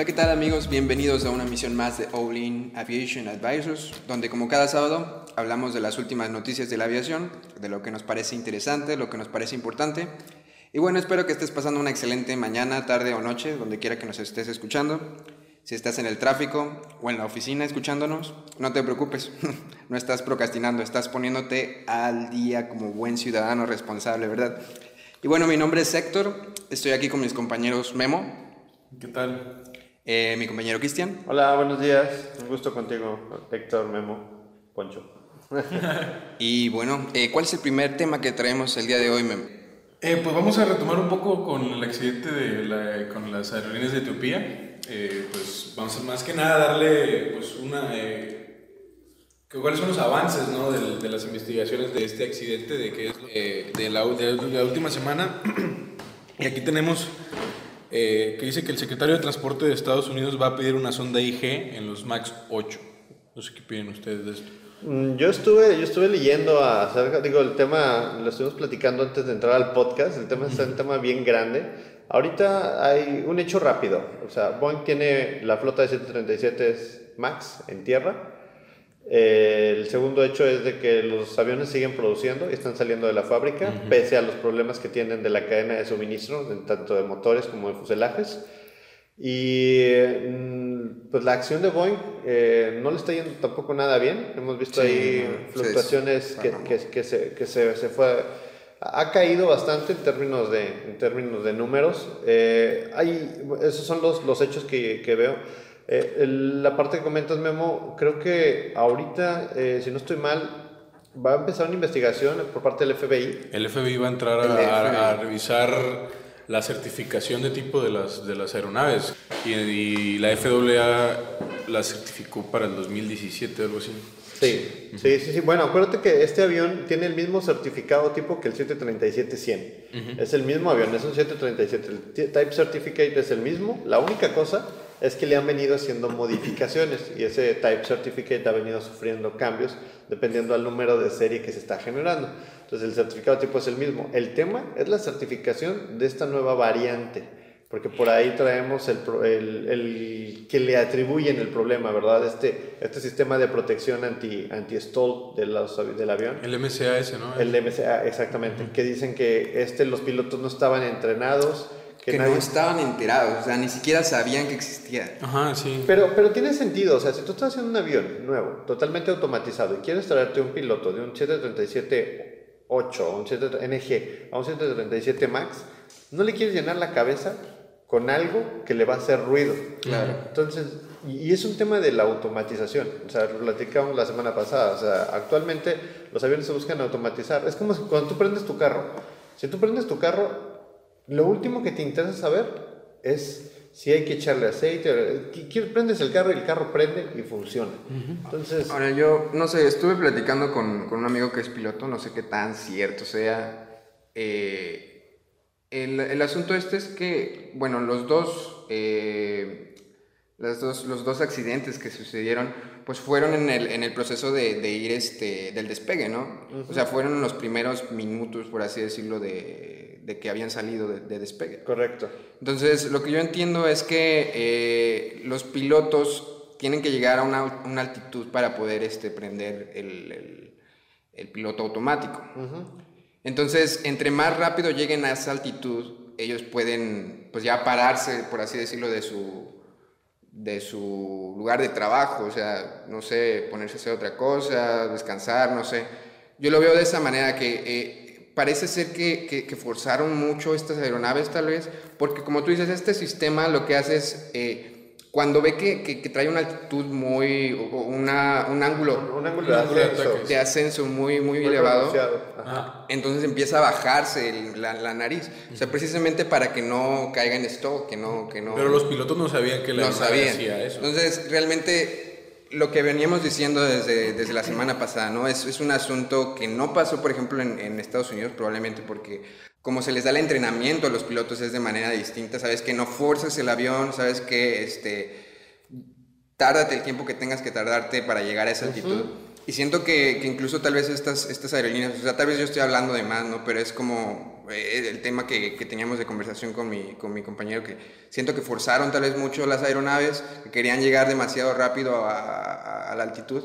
Hola, ¿qué tal amigos? Bienvenidos a una misión más de All In Aviation Advisors, donde como cada sábado hablamos de las últimas noticias de la aviación, de lo que nos parece interesante, lo que nos parece importante. Y bueno, espero que estés pasando una excelente mañana, tarde o noche, donde quiera que nos estés escuchando. Si estás en el tráfico o en la oficina escuchándonos, no te preocupes, no estás procrastinando, estás poniéndote al día como buen ciudadano responsable, ¿verdad? Y bueno, mi nombre es Héctor, estoy aquí con mis compañeros Memo. ¿Qué tal? Eh, mi compañero Cristian. Hola, buenos días. Un gusto contigo, Héctor, Memo, Poncho. y bueno, eh, ¿cuál es el primer tema que traemos el día de hoy, Memo? Eh, pues vamos a retomar un poco con el accidente de la, con las aerolíneas de Etiopía. pues vamos a más que nada darle pues una... ¿Cuáles son los avances ¿no? de, de, las investigaciones de este accidente de, que es, de, la, de la última semana? y aquí tenemos eh, que dice que el secretario de Transporte de Estados Unidos va a pedir una sonda IG en los MAX 8. No sé qué piden ustedes de esto. Mm, yo estuve, yo estuve leyendo acerca, digo, el tema, lo estuvimos platicando antes de entrar al podcast, el tema es un tema bien grande. Ahorita hay un hecho rápido, o sea, Boeing tiene la flota de 737 MAX en tierra, eh, el segundo hecho es de que los aviones siguen produciendo y están saliendo de la fábrica, pese a los problemas que tienen de la cadena de suministro, tanto de motores como de fuselajes. Y mm, pues la acción de Boeing eh, no le está yendo tampoco nada bien. Hemos visto ahí fluctuaciones que, que, se, que se, se, fue... Ha caído bastante en términos de, en términos de números. Eh, hay, esos son los, los hechos que, que veo. Eh, la parte que comentas, Memo, creo que ahorita, eh, si no estoy mal, va a empezar una investigación por parte del FBI. El FBI va a entrar a, revisar la certificación de tipo de las, de las aeronaves y, la FAA la certificó para el 2017 algo así. Sí, sí, sí, sí. Bueno, acuérdate que este avión tiene el mismo certificado tipo que el 737-100. Es el mismo avión, es un 737. El Type Certificate es el mismo. La única cosa es que le han venido haciendo modificaciones y ese Type Certificate ha venido sufriendo cambios dependiendo al número de serie que se está generando. Entonces el certificado tipo es el mismo. El tema es la certificación de esta nueva variante, porque por ahí traemos el, el, el que le atribuyen el problema, ¿verdad? Este, este sistema de protección anti, anti-stall de del avión. El MCAS, ¿no? El MCA, exactamente. Que dicen que este, los pilotos no estaban entrenados que, no estaban enterados, o sea, ni siquiera sabían que existía. Ajá, sí. Pero, pero tiene sentido, o sea, si tú estás haciendo un avión nuevo, totalmente automatizado, y quieres traerte un piloto de un 737 8 un 7, NG a un 737 MAX, no le quieres llenar la cabeza con algo que le va a hacer ruido. Claro. Entonces, y, es un tema de la automatización. O sea, lo platicamos la semana pasada. O sea, actualmente los aviones se buscan automatizar. Es como cuando tú prendes tu carro. Si tú prendes tu carro, lo último que te interesa saber es si hay que echarle aceite. Prendes el carro y el carro prende y funciona. Entonces. Ahora, yo no sé, estuve platicando con, con, un amigo que es piloto, no sé qué tan cierto sea. Eh, el, el, asunto este es que, bueno, los dos, eh, los dos, los dos accidentes que sucedieron, pues fueron en el, en el proceso de, de, ir este, del despegue, ¿no? O sea, fueron en los primeros minutos, por así decirlo, de de que habían salido de, despegue. Correcto. Entonces, lo que yo entiendo es que eh, los pilotos tienen que llegar a una, una altitud para poder este, prender el, el, piloto automático. Entonces, entre más rápido lleguen a esa altitud, ellos pueden pues ya pararse, por así decirlo, de su, de su lugar de trabajo, o sea, no sé, ponerse a hacer otra cosa, descansar, no sé. Yo lo veo de esa manera que eh, parece ser que, que, forzaron mucho estas aeronaves tal vez, porque como tú dices, este sistema lo que hace es, eh, cuando ve que, que, trae una altitud muy, una, un ángulo, un ángulo de, ascenso. muy, muy, elevado, entonces empieza a bajarse la, la, nariz, o sea, precisamente para que no caiga en stock, que no, que no... Pero los pilotos no sabían que la no sabían. hacía eso. Entonces, realmente lo que veníamos diciendo desde, desde la semana pasada, ¿no? Es, es un asunto que no pasó, por ejemplo, en, en, Estados Unidos, probablemente porque como se les da el entrenamiento a los pilotos es de manera distinta, sabes que no fuerzas el avión, sabes que este, tárdate el tiempo que tengas que tardarte para llegar a esa altitud. Y siento que, que, incluso tal vez estas, estas aerolíneas, o sea, tal vez yo estoy hablando de más, ¿no? Pero es como eh, el tema que, que, teníamos de conversación con mi, con mi compañero, que siento que forzaron tal vez mucho las aeronaves, que querían llegar demasiado rápido a, a la altitud.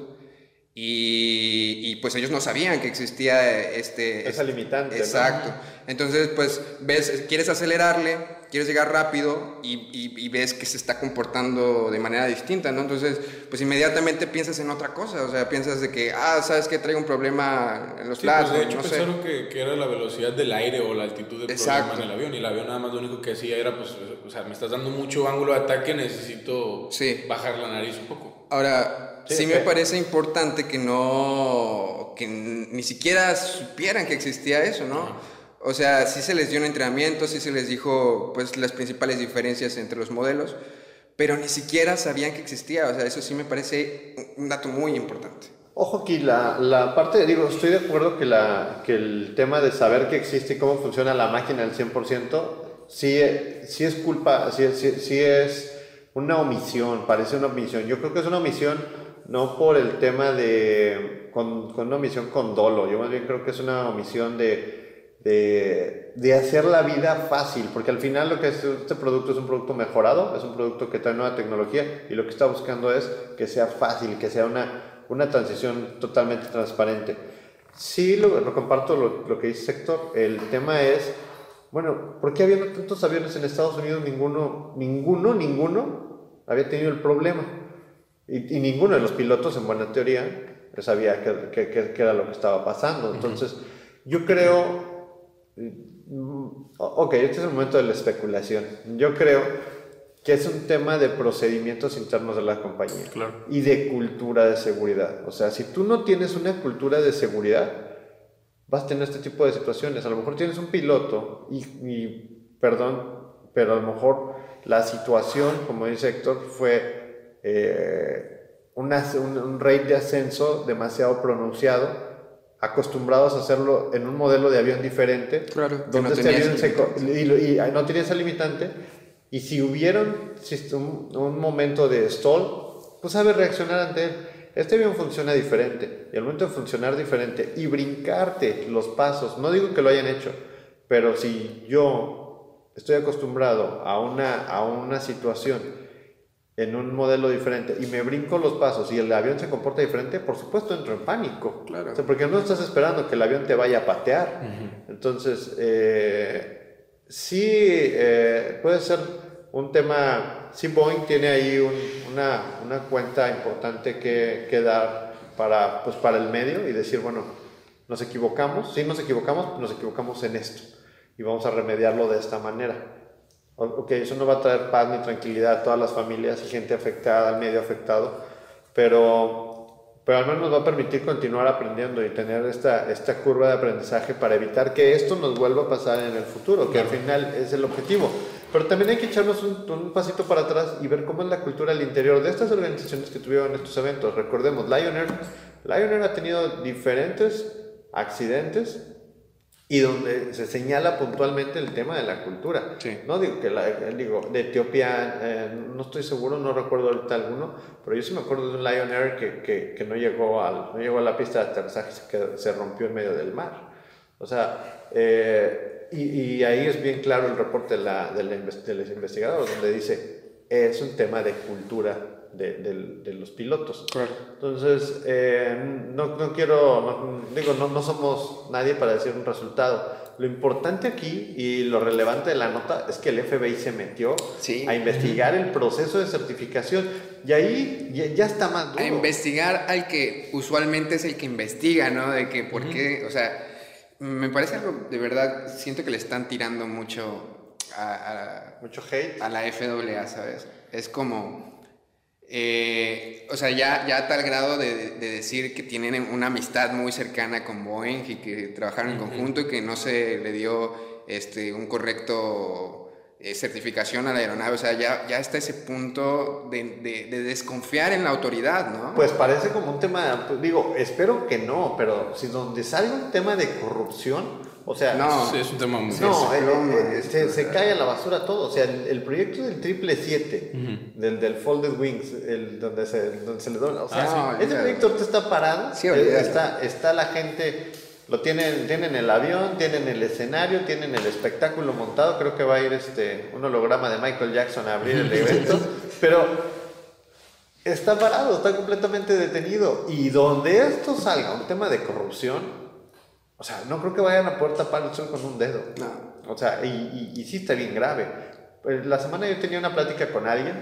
Y, y, pues ellos no sabían que existía este... Esa limitante. Exacto. Entonces, pues, ves, quieres acelerarle, quieres llegar rápido y, y, ves que se está comportando de manera distinta, ¿no? Entonces, pues inmediatamente piensas en otra cosa, o sea, piensas de que, ah, sabes que traigo un problema en los sí, lados. Pues de hecho, no pensaron que, que, era la velocidad del aire o la altitud del Exacto. problema en el avión, y el avión nada más lo único que hacía era, pues, o sea, me estás dando mucho ángulo de ataque, necesito sí. bajar la nariz un poco. Ahora, Sí, sí me parece importante que no, que ni siquiera supieran que existía eso, ¿no? O sea, sí se les dio un entrenamiento, sí se les dijo, pues, las principales diferencias entre los modelos, pero ni siquiera sabían que existía, o sea, eso sí me parece un dato muy importante. Ojo aquí, la, la parte, digo, estoy de acuerdo que, la, que el tema de saber que existe y cómo funciona la máquina al 100%, sí, sí es culpa, sí, sí, sí es una omisión, parece una omisión. Yo creo que es una omisión no por el tema de, con, con, una omisión con dolo, yo más bien creo que es una omisión de, de, de, hacer la vida fácil, porque al final lo que es este producto es un producto mejorado, es un producto que trae nueva tecnología y lo que está buscando es que sea fácil, que sea una, una transición totalmente transparente. Sí, lo, lo comparto lo, que dice Sector, el tema es, bueno, ¿por qué habiendo tantos aviones en Estados Unidos ninguno, ninguno, ninguno había tenido el problema? Y, ninguno de los pilotos, en buena teoría, sabía qué, qué era lo que estaba pasando. Entonces, yo creo, mm, ok, este es el momento de la especulación. Yo creo que es un tema de procedimientos internos de la compañía claro. y de cultura de seguridad. O sea, si tú no tienes una cultura de seguridad, vas a tener este tipo de situaciones. A lo mejor tienes un piloto y, y perdón, pero a lo mejor la situación, como dice Héctor, fue eh, un, un, rate de ascenso demasiado pronunciado, acostumbrados a hacerlo en un modelo de avión diferente, donde no este avión se, y, y, no tenía esa limitante, y si hubiera un, un, momento de stall, pues sabe reaccionar ante él. Este avión funciona diferente, y al momento de funcionar diferente y brincarte los pasos, no digo que lo hayan hecho, pero si yo estoy acostumbrado a una, a una situación en un modelo diferente y me brinco los pasos y el avión se comporta diferente, por supuesto entro en pánico. Claro. O sea, porque no estás esperando que el avión te vaya a patear. Entonces, eh, sí eh, puede ser un tema. Sí, Boeing tiene ahí una, una, cuenta importante que, que, dar para, pues, para el medio y decir, bueno, nos equivocamos, sí nos equivocamos, nos equivocamos en esto y vamos a remediarlo de esta manera. Ok, eso no va a traer paz ni tranquilidad a todas las familias y gente afectada, al medio afectado, pero, pero al menos nos va a permitir continuar aprendiendo y tener esta, esta curva de aprendizaje para evitar que esto nos vuelva a pasar en el futuro, que al final es el objetivo. Pero también hay que echarnos un, un, pasito para atrás y ver cómo es la cultura al interior de estas organizaciones que tuvieron estos eventos. Recordemos, Lion Air, Lion Air ha tenido diferentes accidentes y donde se señala puntualmente el tema de la cultura. No digo que la, digo, de Etiopía, eh, no estoy seguro, no recuerdo ahorita alguno, pero yo sí me acuerdo de un Lion Air que, que, que no, llegó al, no llegó a la pista de aterrizaje, que se rompió en medio del mar. O sea, eh, y, y, ahí es bien claro el reporte de, la, de, la, de los investigadores, donde dice, es un tema de cultura de, de, los pilotos. Claro. Entonces, eh, no, no, quiero, digo, no, no somos nadie para decir un resultado. Lo importante aquí y lo relevante de la nota es que el FBI se metió sí. a investigar el proceso de certificación y ahí ya, ya, está más duro. A investigar al que usualmente es el que investiga, ¿no? De que por qué, o sea, me parece algo, de verdad, siento que le están tirando mucho a, a mucho hate a la FAA, ¿sabes? Es como eh, o sea, ya, ya a tal grado de, de, decir que tienen una amistad muy cercana con Boeing y que trabajaron en conjunto y que no se le dio este, un correcto eh, certificación a la aeronave. O sea, ya, ya está ese punto de, de, desconfiar en la autoridad, ¿no? Pues parece como un tema, pues, digo, espero que no, pero si donde salga un tema de corrupción, o sea, no, es un tema muy No, eh, eh, se, se, cae a la basura todo. O sea, el, el proyecto del triple 7, uh -huh. del, del Folded Wings, el, donde, se, donde se le dobla. O sea, ah, sí, este proyecto está parado. Sí, está, está la gente Lo tienen, tienen el avión, tienen el escenario, tienen el espectáculo montado. Creo que va a ir este, un holograma de Michael Jackson a abrir el evento. pero está parado, está completamente detenido. Y donde esto salga, un tema de corrupción, o sea, no creo que vayan a poder tapar el sol con un dedo. No. O sea, y, y, y sí está bien grave. Pues, la semana yo tenía una plática con alguien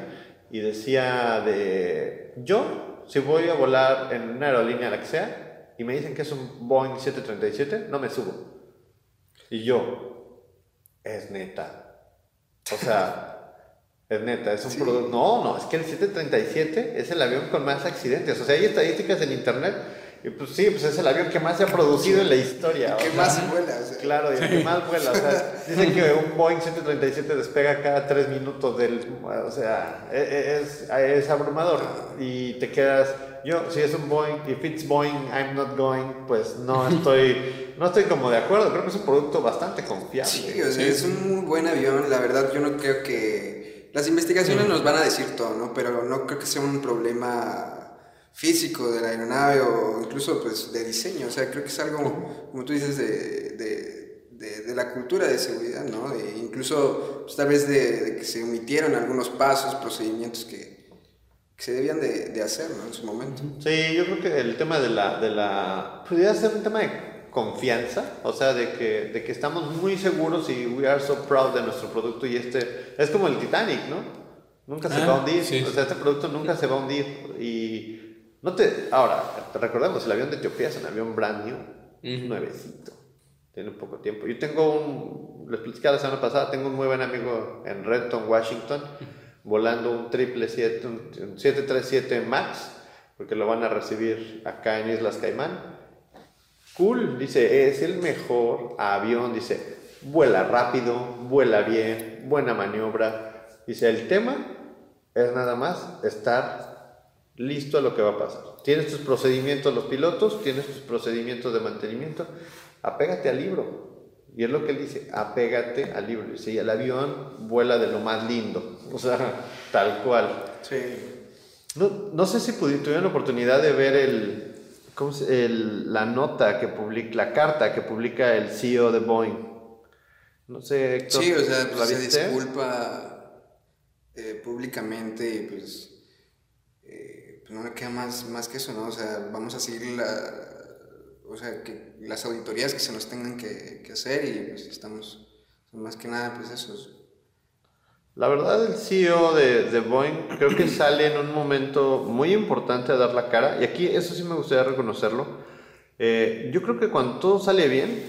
y decía de, yo, si voy a volar en una aerolínea, la que sea, y me dicen que es un Boeing 737, no me subo. Y yo, es neta. O sea, es neta, es un producto. No, no, es que el 737 es el avión con más accidentes. O sea, hay estadísticas en internet. Y pues sí, pues es el avión que más se ha producido en la historia. ¿Qué más vuela? O sea. Claro, y el que más vuela. O sea, dicen que un Boeing 737 despega cada tres minutos del. O sea, e, e, es, es abrumador. Y te quedas yo, si es un Boeing, if it's Boeing, I'm not going, pues no estoy, no estoy como de acuerdo. Creo que es un producto bastante confiable. Sí, o sea, es un muy buen avión. La verdad, yo no creo que. Las investigaciones nos van a decir todo, ¿no? Pero no creo que sea un problema físico de la aeronave o incluso pues de diseño. O sea, creo que es algo, como tú dices, de, de, de, de la cultura de seguridad, ¿no? De, incluso pues, tal vez de, que se omitieron algunos pasos, procedimientos que, que se debían de, de hacer ¿no? en su momento. Sí, yo creo que el tema de la... De la podría ser un tema de confianza, o sea, de que, de que estamos muy seguros y we are so proud de nuestro producto y este... Es como el Titanic, ¿no? Nunca se Ah, va a hundir, sí. o sea, este producto nunca se va a hundir y... No te... Ahora, recordemos, el avión de Etiopía es un avión brand new, nuevecito, tiene poco tiempo. Yo tengo un... Les platicé la semana pasada, tengo un muy buen amigo en Renton, Washington, volando un 777, un, un 737 MAX, porque lo van a recibir acá en Islas Caimán. Cool, dice, es el mejor avión, dice, vuela rápido, vuela bien, buena maniobra. Dice, el tema es nada más estar listo a lo que va a pasar. Tienes tus procedimientos los pilotos, tienes tus procedimientos de mantenimiento, apégate al libro. Y es lo que él dice, apégate al libro. Dice, y el avión vuela de lo más lindo. O sea, tal cual. Sí. No, no sé si tuvieron la oportunidad de ver el, ¿cómo se- el- la nota que publica, la carta que publica el CEO de Boeing. No sé, Héctor, Sí, o sea, ¿la pues, se disculpa eh, públicamente y pues no le queda más, más que eso, ¿no? O sea, vamos a seguir la, o sea, que las auditorías que se nos tengan que, que hacer y pues estamos, más que nada, pues eso. La verdad, el CEO de, de Boeing creo que sale en un momento muy importante a dar la cara. Y aquí eso sí me gustaría reconocerlo. Eh, yo creo que cuando todo sale bien,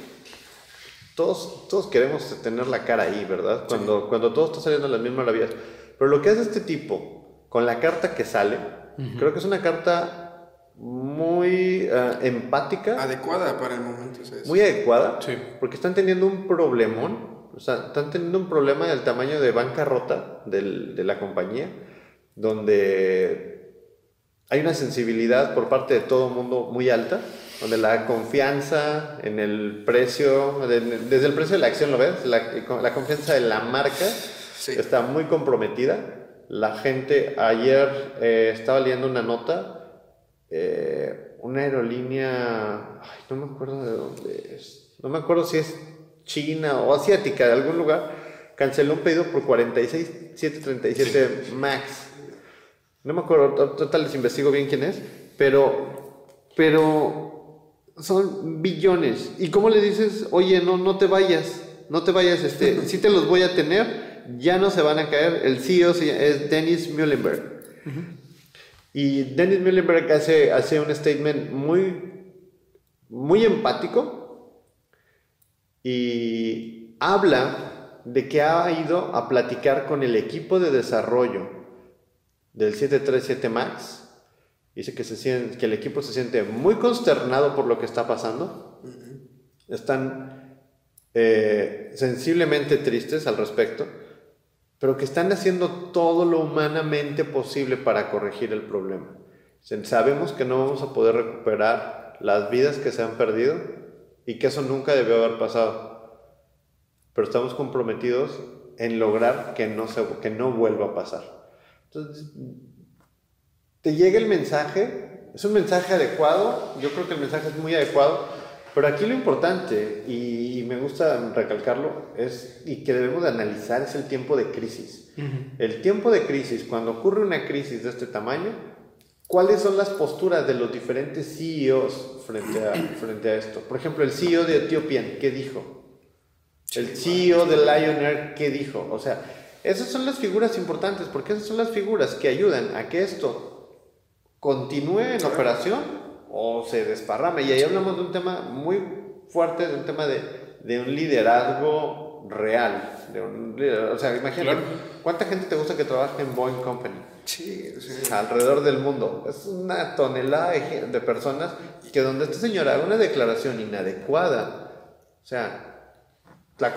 todos, todos queremos tener la cara ahí, ¿verdad? Cuando, cuando todo está saliendo a las mismas maravillas. Pero lo que hace este tipo con la carta que sale, creo que es una carta muy eh, empática, Adecuada para el momento, o sea, es- muy adecuada, Sí. porque están teniendo un problemón, o sea, están teniendo un problema del tamaño de bancarrota del, de la compañía, donde hay una sensibilidad por parte de todo el mundo muy alta, donde la confianza en el precio, de- desde el precio de la acción, ¿lo ves? La, la confianza de la marca Sí. está muy comprometida. La gente, ayer eh, estaba leyendo una nota, eh, una aerolínea, ay, no me acuerdo de dónde es, no me acuerdo si es China o asiática, de algún lugar, canceló un pedido por 46 737 MAX. No me acuerdo, to- total les investigo bien quién es, pero, pero son billones. ¿Y cómo le dices, oye, no, no te vayas, no te vayas, este, sí te los voy a tener, ya no se van a caer? El CEO es Dennis Muhlenberg. Y Dennis Muhlenberg hace, hace un statement muy, muy empático y habla de que ha ido a platicar con el equipo de desarrollo del 737 MAX. Dice que, se siente, que el equipo se siente muy consternado por lo que está pasando. Están eh, sensiblemente tristes al respecto, pero que están haciendo todo lo humanamente posible para corregir el problema. Sabemos que no vamos a poder recuperar las vidas que se han perdido y que eso nunca debió haber pasado, pero estamos comprometidos en lograr que no, se, que no vuelva a pasar. Entonces, te llega el mensaje, es un mensaje adecuado, yo creo que el mensaje es muy adecuado, Pero aquí lo importante, y, me gusta recalcarlo, es, y que debemos de analizar, es el tiempo de crisis. El tiempo de crisis, cuando ocurre una crisis de este tamaño, ¿cuáles son las posturas de los diferentes CEOs frente a, frente a esto? Por ejemplo, el CEO de Ethiopian, ¿qué dijo? El CEO de Lion Air, ¿qué dijo? O sea, esas son las figuras importantes, porque esas son las figuras que ayudan a que esto continúe en operación o se desparrame. Y ahí hablamos de un tema muy fuerte, de un tema de, de un liderazgo real. De un, o sea, imagínate, ¿cuánta gente te gusta que trabaje en Boeing Company? Sí, alrededor del mundo. Es una tonelada de personas que donde esta señora haga una declaración inadecuada, o sea, la,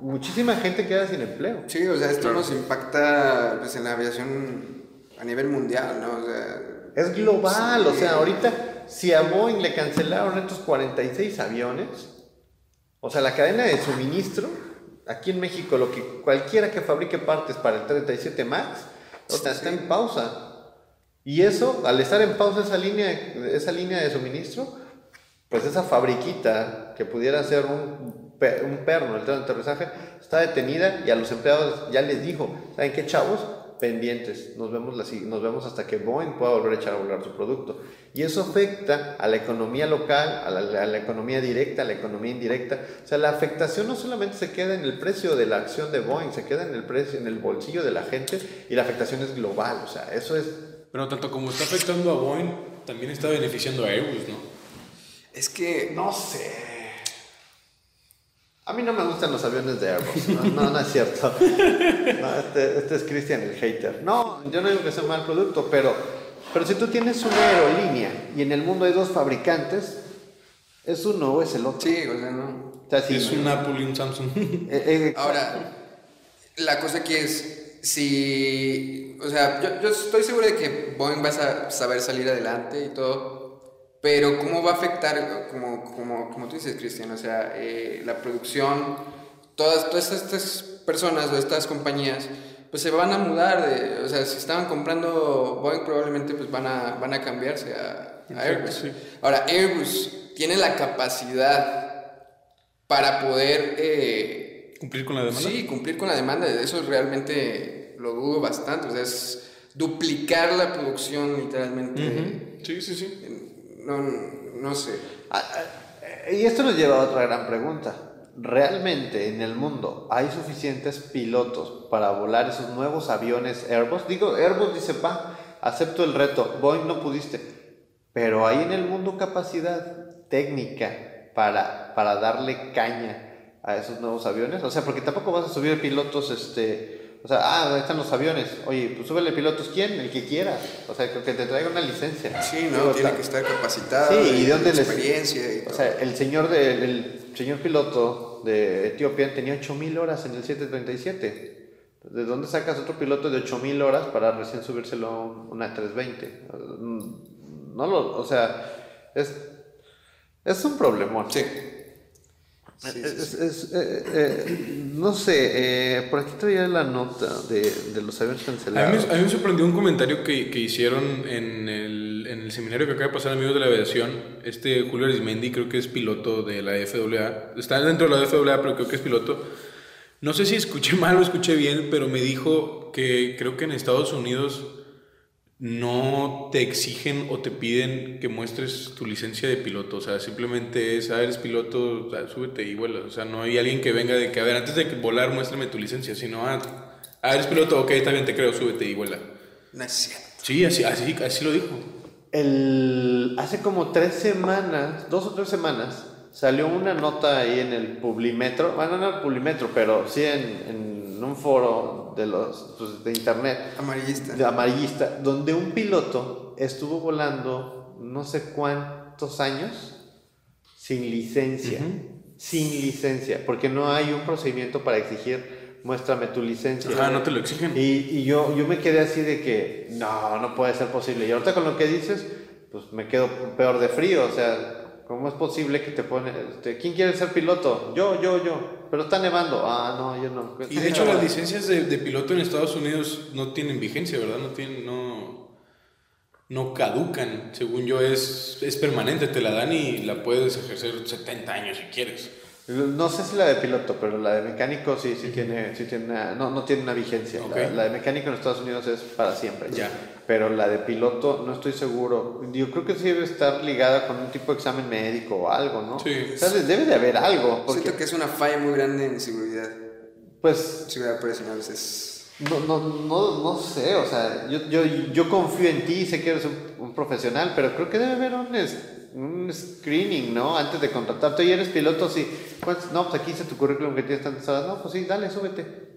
muchísima gente queda sin empleo. Sí, o sea, esto nos impacta pues, en la aviación a nivel mundial, ¿no? es global, o sea, ahorita si a Boeing le cancelaron estos 46 aviones, o sea, la cadena de suministro, aquí en México, lo que cualquiera que fabrique partes para el 37 MAX, o sea, está en pausa. Y eso, al estar en pausa esa línea, esa línea de suministro, pues esa fabriquita que pudiera ser un un perno, el tren de aterrizaje, está detenida y a los empleados ya les dijo, ¿saben qué chavos? Pendientes, nos vemos, nos vemos hasta que Boeing pueda volver a echar a volar su producto. Y eso afecta a la economía local, a la, economía directa, a la economía indirecta. O sea, la afectación no solamente se queda en el precio de la acción de Boeing, se queda en el precio, en el bolsillo de la gente y la afectación es global. O sea, eso es... Pero tanto como está afectando a Boeing, también está beneficiando a Airbus, ¿no? Es que... No sé. A mí no me gustan los aviones de Airbus. No, no, es cierto. este, este, es Christian el hater. No, yo no digo que sea un mal producto, pero, pero si tú tienes una aerolínea y en el mundo hay dos fabricantes, ¿es uno o es el otro? Sí, o sea, no. es un Apple y un Samsung. Eh, eh, Ahora, la cosa aquí es, si, o sea, yo, yo estoy seguro de que Boeing va a saber salir adelante y todo, pero ¿cómo va a afectar, como, como, como tú dices, Cristian, o sea, eh, la producción, todas, todas estas personas o estas compañías, pues se van a mudar, de, o sea, si estaban comprando Boeing probablemente pues van a, van a cambiarse a, Airbus. Ahora, Airbus tiene la capacidad para poder... Eh, ¿Cumplir con la demanda? Sí, cumplir con la demanda, eso realmente lo dudo bastante, o sea, es duplicar la producción literalmente. Sí, sí, sí no, no sé. Ah, ah, y esto nos lleva a otra gran pregunta. ¿Realmente en el mundo hay suficientes pilotos para volar esos nuevos aviones Airbus? Digo, Airbus dice, pa, acepto el reto, Boeing no pudiste, pero hay en el mundo capacidad técnica para, para darle caña a esos nuevos aviones. O sea, porque tampoco vas a subir pilotos, este, o sea, ah, ahí están los aviones. Oye, pues súbele pilotos, ¿quién? El que quiera. O sea, que te traiga una licencia. Sí, ¿no? Tiene que estar capacitado. Sí, y de dónde experiencia. o sea, el señor, de, el señor piloto de Etiopía tenía 8000 horas en el 737. ¿De dónde sacas otro piloto de 8000 horas para recién subírselo una 320? No lo, o sea, es, es un problemón. Sí. Es, eh, eh, no sé, eh, por aquí traía la nota de, de los aviones cancelados. A mí, me sorprendió un comentario que, que hicieron en el, en el, seminario que acaba de pasar Amigos de la Aviación. Este Julio Arismendi creo que es piloto de la FAA. Está dentro de la FAA, pero creo que es piloto. No sé si escuché mal o escuché bien, pero me dijo que creo que en Estados Unidos no te exigen o te piden que muestres tu licencia de piloto. O sea, simplemente es, ah, eres piloto, súbete y vuela. O sea, no hay alguien que venga de que, a ver, antes de volar, muéstrame tu licencia, sino, ah, ah, eres piloto, ok, está bien, te creo, súbete y vuela. No es cierto. Sí, así, así, así lo dijo. El, hace como tres semanas, dos o tres semanas, salió una nota ahí en el Publimetro, bueno, no en el Publimetro, pero sí en, en un foro de los pues, de internet. Amarillista. De amarillista donde un piloto estuvo volando no sé cuántos años sin licencia. Sin licencia porque no hay un procedimiento para exigir muéstrame tu licencia ah no te lo exigen. Y, y yo yo me quedé así de que no no puede ser posible y ahorita con lo que dices pues me quedo peor de frío o sea ¿Cómo es posible que te pone, este, ¿quién quiere ser piloto? Yo, yo, yo. Pero está nevando. Ah, no, yo no. Y de hecho las licencias de, piloto en Estados Unidos no tienen vigencia, ¿verdad? No tienen, no... no caducan. Según yo, es, es permanente, te la dan y la puedes ejercer 70 años si quieres. No sé si la de piloto, pero la de mecánico sí, sí tiene, sí tiene una, no, no tiene una vigencia. La, la de mecánico en Estados Unidos es para siempre. Ya. Pero la de piloto no estoy seguro. Yo creo que sí debe estar ligada con un tipo de examen médico o algo, ¿no? Sí. O sea, debe de haber algo. Porque, Siento que es una falla muy grande en seguridad. pues, Seguridad operacional a veces. no, no, no, no sé, o sea, yo, yo, yo confío en ti, sé que eres un, un profesional, pero creo que debe haber un, es- un screening, ¿no? Antes de contratarte. Oye, eres piloto, sí. ¿Cuántos? No, pues aquí dice tu currículum que tienes tantas horas. No, pues sí, dale, súbete.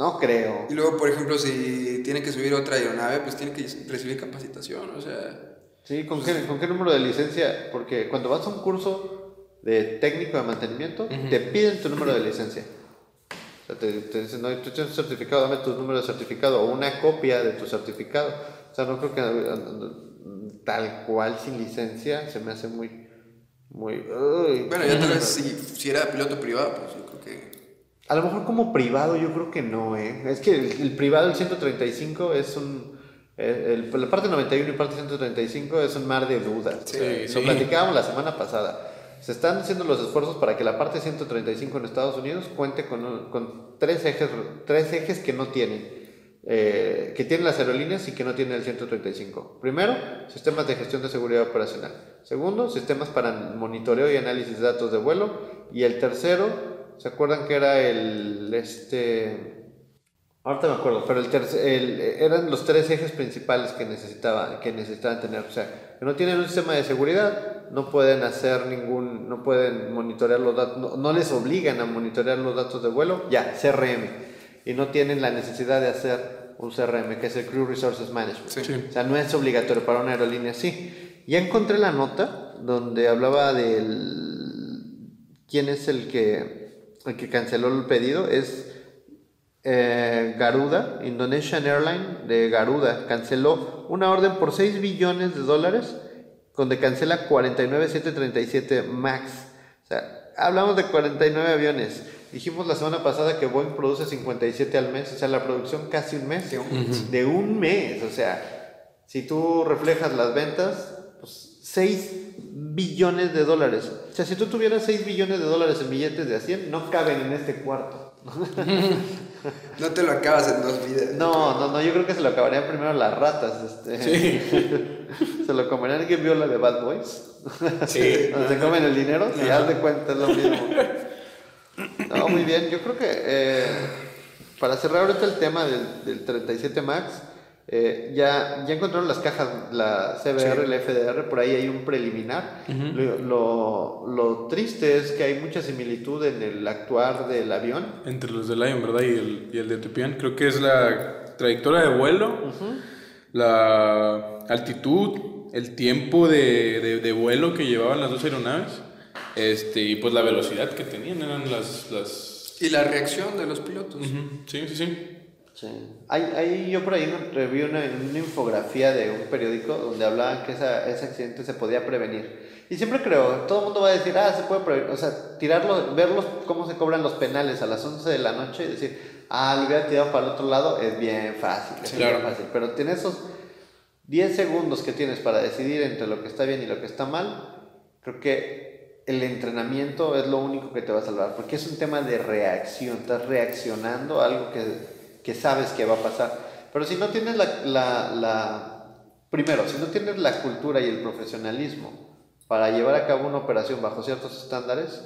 No creo. Y luego, por ejemplo, si tiene que subir otra aeronave, pues tiene que recibir capacitación, o sea... Sí, ¿con qué, ¿con qué número de licencia? Porque cuando vas a un curso de técnico de mantenimiento, te piden tu número de licencia. O sea, te, te dicen, no, tú tienes un certificado, dame tu número de certificado o una copia de tu certificado. O sea, no creo que tal cual sin licencia se me hace muy, muy... uy. Bueno, ya tal vez si, si era piloto privado, pues yo creo que... A lo mejor como privado yo creo que no, ¿eh? Es que el, el privado, el 135, es un... eh, el- la parte 91 y parte 135 es un mar de dudas. Sí, sí. Lo platicábamos la semana pasada. Se están haciendo los esfuerzos para que la parte 135 en Estados Unidos cuente con, con tres, ejes, tres ejes que no tienen. eh, que tienen las aerolíneas y que no tienen el 135. Primero, sistemas de gestión de seguridad operacional. Segundo, sistemas para monitoreo y análisis de datos de vuelo. Y el tercero, ¿se acuerdan que era el este Ahorita me acuerdo, pero el eran los tres ejes principales que necesitaban, que necesitaban tener. O sea, que no tienen un sistema de seguridad, no pueden hacer ningún, no pueden monitorear los datos, no, no les obligan a monitorear los datos de vuelo, ya, CRM. Y no tienen la necesidad de hacer un CRM, que es el Crew Resources Management. Sí. O sea, no es obligatorio para una aerolínea, sí. Ya encontré la nota donde hablaba del... ¿Quién es el que, el que canceló el pedido? Es eh, Garuda, Indonesian Airlines de Garuda, canceló una orden por 6 billones de dólares, donde cancela 49737 MAX. O sea, hablamos de 49 aviones. Dijimos la semana pasada que Boeing produce 57 al mes, o sea, la producción casi un mes. De un De un mes, o sea, si tú reflejas las ventas, pues 6 billones de dólares. O sea, si tú tuvieras 6 billones de dólares en billetes de a 100, no caben en este cuarto. No te lo acabas en dos vidas. No, no, no, yo creo que se lo acabarían primero las ratas. Este. se lo comerían alguien vio la de Bad Boys. Sí. Donde se comen el dinero, si haz de cuenta es lo mismo. No, muy bien, yo creo que eh, para cerrar ahorita el tema del, del 37 Max, eh, ya, ya encontraron las cajas, la CBR, la FDR, por ahí hay un preliminar. lo, lo, lo triste es que hay mucha similitud en el actuar del avión. Entre los de Lion, ¿verdad? Y el, y el de Ethiopian. Creo que es la trayectoria de vuelo, la altitud, el tiempo de, de, de vuelo que llevaban las dos aeronaves. Este, y pues la velocidad que tenían eran las... las... Y la reacción de los pilotos. Sí, sí, sí. Sí. Hay, hay, yo por ahí vi una, una infografía de un periódico donde hablaban que esa, ese accidente se podía prevenir. Y siempre creo, todo el mundo va a decir, ah, se puede prevenir. O sea, tirarlo, verlos cómo se cobran los penales a las 11 de la noche y decir, ah, lo hubiera tirado para el otro lado, es bien fácil. Es Sí, bien claro. fácil. Pero tienes esos 10 segundos que tienes para decidir entre lo que está bien y lo que está mal, creo que el entrenamiento es lo único que te va a salvar, porque es un tema de reacción, estás reaccionando a algo que, que sabes que va a pasar. Pero si no tienes la, la, la- primero, si no tienes la cultura y el profesionalismo para llevar a cabo una operación bajo ciertos estándares,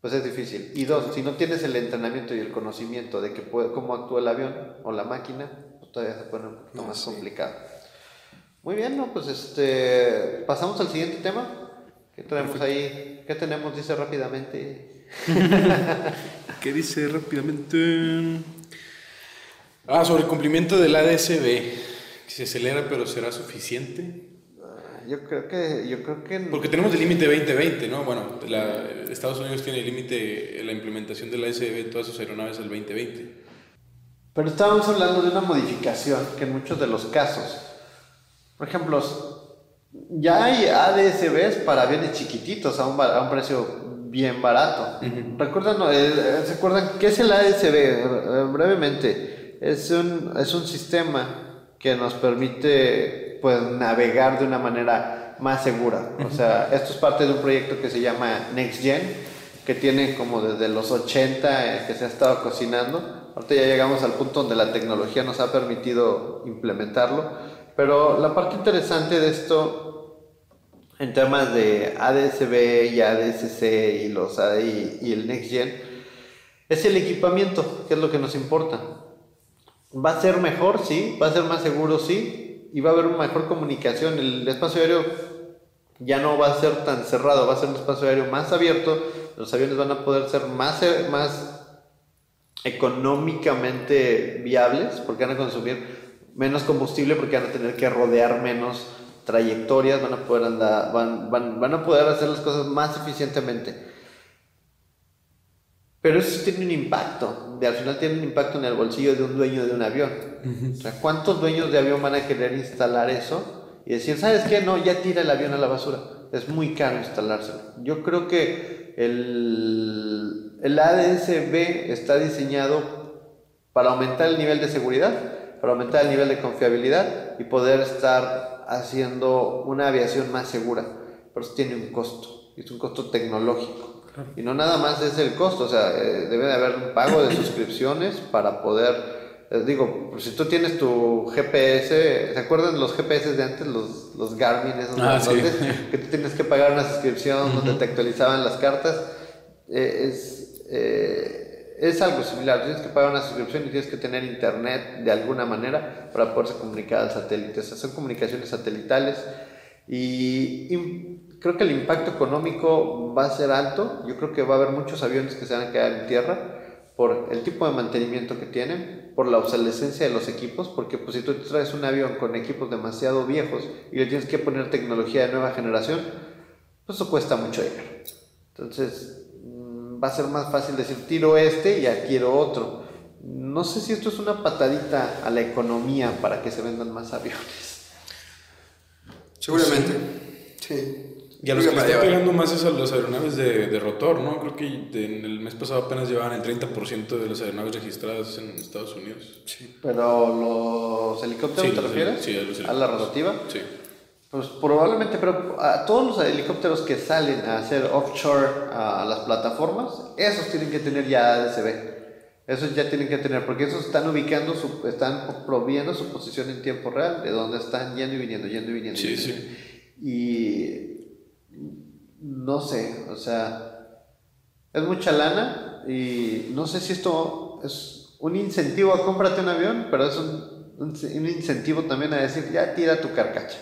pues es difícil. Y dos, si no tienes el entrenamiento y el conocimiento de que puede, cómo actúa el avión o la máquina, pues todavía se pone un poquito No, más sí. complicado. Muy bien, ¿no? Pues este, pasamos al siguiente tema. ¿Qué traemos ahí? ¿Qué tenemos? Dice rápidamente. ¿Qué dice rápidamente? Ah, sobre el cumplimiento del ADSB. Que se acelera, pero será suficiente. Ah, Yo creo que, yo creo que Porque tenemos el límite 2020, ¿no? Bueno, la- Estados Unidos tiene el límite, la implementación del ASB de todas sus aeronaves al 2020. Pero estábamos hablando de una modificación que en muchos de los casos, por ejemplo, ya hay ADSBs para aviones chiquititos a un, a un precio bien barato. ¿Recuerdan, no? Eh, eh, ¿Se acuerdan qué es el ADSB? Eh, brevemente, es un, es un sistema que nos permite pues, navegar de una manera más segura. O sea, esto es parte de un proyecto que se llama Next Gen, que tiene como desde los 80 eh, que se ha estado cocinando. Ahorita ya llegamos al punto donde la tecnología nos ha permitido implementarlo, pero la parte interesante de esto en temas de ADSB y ADSC y los ADI y el Next Gen es el equipamiento, que es lo que nos importa. Va a ser mejor, sí, va a ser más seguro, sí, y va a haber una mejor comunicación. El espacio aéreo ya no va a ser tan cerrado, va a ser un espacio aéreo más abierto, los aviones van a poder ser más, más económicamente viables, porque van a consumir menos combustible, porque van a tener que rodear menos trayectorias, van a poder andar, van, van, van a poder hacer las cosas más eficientemente. Pero eso tiene un impacto, de, al final tiene un impacto en el bolsillo de un dueño de un avión. O sea, ¿cuántos dueños de avión van a querer instalar eso y decir, ¿sabes qué? No, ya tira el avión a la basura. Es muy caro instalárselo. Yo creo que el, el ADSB está diseñado para aumentar el nivel de seguridad, para aumentar el nivel de confiabilidad y poder estar haciendo una aviación más segura. Pero eso tiene un costo, es un costo tecnológico. Y no nada más es el costo, o sea, eh, debe de haber un pago de suscripciones para poder, les digo, pues, si tú tienes tu GPS, ¿se acuerdan los GPS de antes, los, los Garmin, esos ah, que tú tienes que pagar una suscripción donde te actualizaban las cartas? Eh, es, eh, es algo similar, tienes que pagar una suscripción y tienes que tener internet de alguna manera para poderse comunicar al satélite, o sea, son comunicaciones satelitales y creo que el impacto económico va a ser alto. Yo creo que va a haber muchos aviones que se van a quedar en tierra por el tipo de mantenimiento que tienen, por la obsolescencia de los equipos, porque pues si tú traes un avión con equipos demasiado viejos y le tienes que poner tecnología de nueva generación, pues eso cuesta mucho dinero. Entonces mm, va a ser más fácil decir tiro este y adquiero otro. No sé si esto es una patadita a la economía para que se vendan más aviones. Seguramente. Sí. Y a los que, le está pegando más es a las aeronaves de, de rotor, ¿no? Creo que en el mes pasado apenas llevaban el 30% de las aeronaves registradas en Estados Unidos. Sí. ¿Pero los helicópteros te refieres? Sí, a los helicópteros. ¿A la rotativa? Sí. Pues probablemente, pero a todos los helicópteros que salen a hacer offshore a las plataformas, esos tienen que tener ya ADSB. Esos ya tienen que tener, porque esos están ubicando, su, están proviendo su posición en tiempo real, de dónde están yendo y viniendo, yendo y viniendo. Sí, sí. Y no sé, o sea, es mucha lana y no sé si esto es un incentivo a cómprate un avión, pero es un, un, incentivo también a decir, ya tira tu carcacha.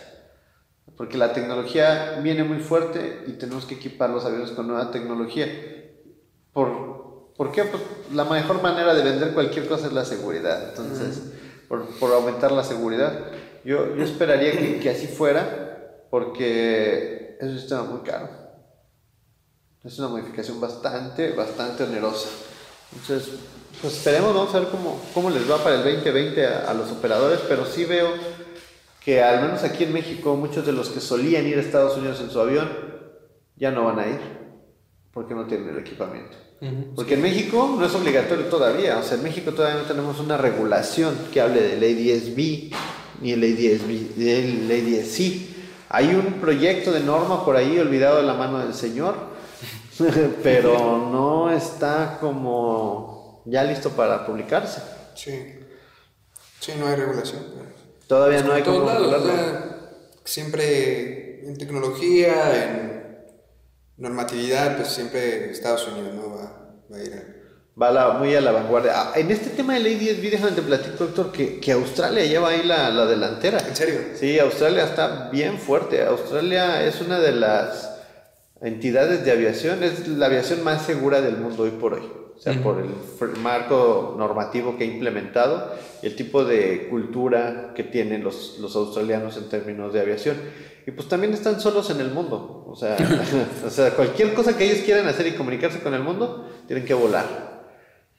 Porque la tecnología viene muy fuerte y tenemos que equipar los aviones con nueva tecnología. ¿Por, ¿por qué? Pues la mejor manera de vender cualquier cosa es la seguridad. Entonces, por, por, aumentar la seguridad, yo, yo esperaría que, que así fuera, porque es un sistema muy caro. Es una modificación bastante, bastante onerosa. Entonces, pues esperemos, vamos a ver cómo, cómo les va para el 2020 a, los operadores, pero sí veo que al menos aquí en México muchos de los que solían ir a Estados Unidos en su avión ya no van a ir porque no tienen el equipamiento. Porque en México no es obligatorio todavía, o sea, en México todavía no tenemos una regulación que hable del ADS-B ni el ADS-B, del ADS-C. Hay un proyecto de norma por ahí olvidado de la mano del Señor, pero no está como ya listo para publicarse. Sí, sí, no hay regulación. Todavía no hay como siempre en tecnología, en normatividad, pues siempre Estados Unidos no va, a ir va muy a la vanguardia. Ah, en este tema de Lady SB, déjame te platico, Héctor, que, que Australia lleva ahí la, la, delantera. ¿En serio? Sí, Australia está bien fuerte. Australia es una de las entidades de aviación, es la aviación más segura del mundo hoy por hoy. O sea, por el marco normativo que ha implementado y el tipo de cultura que tienen los, los australianos en términos de aviación. Y pues también están solos en el mundo. O sea, o sea, cualquier cosa que ellos quieran hacer y comunicarse con el mundo, tienen que volar.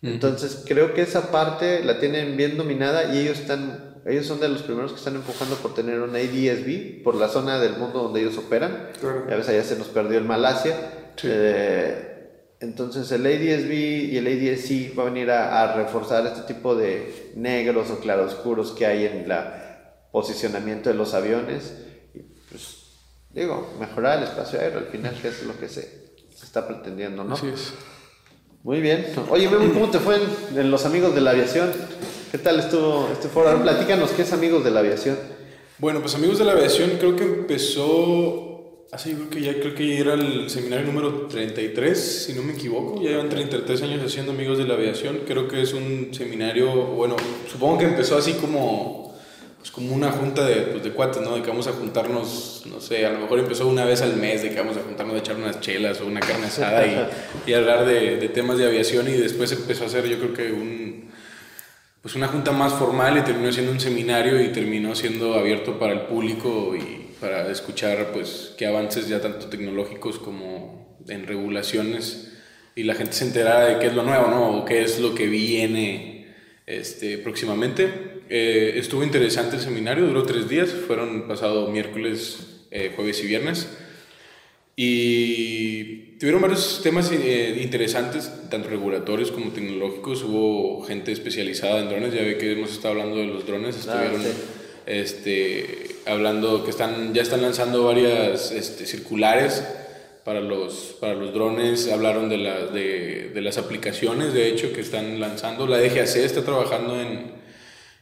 Entonces creo que esa parte la tienen bien dominada y ellos están ellos son de los primeros que están empujando por tener un ADSB por la zona del mundo donde ellos operan. a veces allá se nos perdió el Malasia. Eh, entonces el ADSB y el ADSC va a venir a, reforzar este tipo de negros o claroscuros que hay en la posicionamiento de los aviones y pues digo, mejorar el espacio aéreo al final que es lo que se, está pretendiendo, ¿no? Así es. Muy bien. Oye, ¿cómo te fue en, en los amigos de la aviación? ¿Qué tal estuvo este foro? Ahora platícanos qué es amigos de la aviación. Bueno, pues amigos de la aviación, creo que empezó hace, yo creo que ya creo que era el seminario número 33, si no me equivoco. Ya llevan 33 años haciendo amigos de la aviación. Creo que es un seminario, bueno, supongo que empezó así como pues como una junta de, pues, de cuates, ¿no? De que vamos a juntarnos, no sé, a lo mejor empezó una vez al mes, de que vamos a juntarnos a echar unas chelas o una carne asada y, y hablar de, temas de aviación y después empezó a ser yo creo que un, pues una junta más formal y terminó siendo un seminario y terminó siendo abierto para el público y para escuchar pues qué avances ya tanto tecnológicos como en regulaciones y la gente se enterara de qué es lo nuevo, ¿no? O qué es lo que viene este, próximamente. Eh, estuvo interesante el seminario, duró tres días, fueron pasado miércoles, eh, jueves y viernes. Y tuvieron varios temas eh, interesantes, tanto regulatorios como tecnológicos. Hubo gente especializada en drones, ya ve que hemos estado hablando de los drones, estuvieron sí. este, hablando que están, ya están lanzando varias este, circulares para los, para los drones, hablaron de, la, de, de las aplicaciones, de hecho, que están lanzando. La DGAC está trabajando en,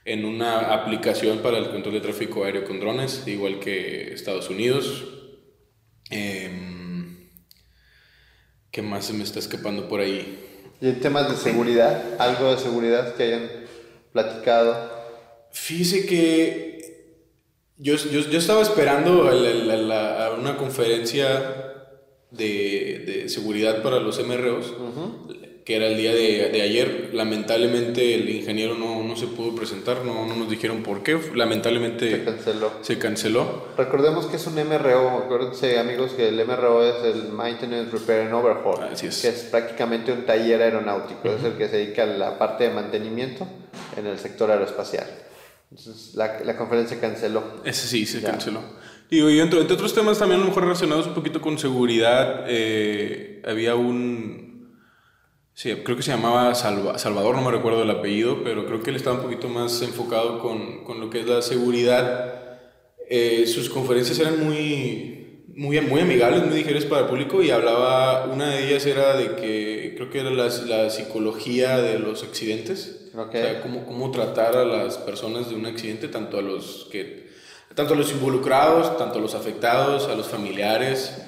en una aplicación para el control de tráfico aéreo con drones, igual que Estados Unidos. Em, ¿Qué más se me está escapando por ahí? Y en temas de seguridad, algo de seguridad que hayan platicado. Fíjese que yo, yo, yo estaba esperando a, la- la- la- a una conferencia de, de seguridad para los MROs, que era el día de, de ayer. Lamentablemente el ingeniero no, no se pudo presentar, no, no nos dijeron por qué. Lamentablemente Se canceló. se canceló. Recordemos que es un MRO, acuérdense amigos que el MRO es el Maintenance, Repair and Overhaul, Así es. que es prácticamente un taller aeronáutico, es el que se dedica a la parte de mantenimiento en el sector aeroespacial. Entonces la, la conferencia canceló. Ese sí, se Ya. canceló. Digo, y entre, entre otros temas también a lo mejor relacionados un poquito con seguridad, eh, había un... Sí, creo que se llamaba Salva- Salvador, no me recuerdo el apellido, pero creo que él estaba un poquito más enfocado con, con lo que es la seguridad. Eh, sus conferencias eran muy, muy, muy amigables, muy digeribles para el público y hablaba, una de ellas era de que creo que era la, la psicología de los accidentes. Ok. O sea, cómo, cómo tratar a las personas de un accidente, tanto a los que tanto a los involucrados, tanto a los afectados, a los familiares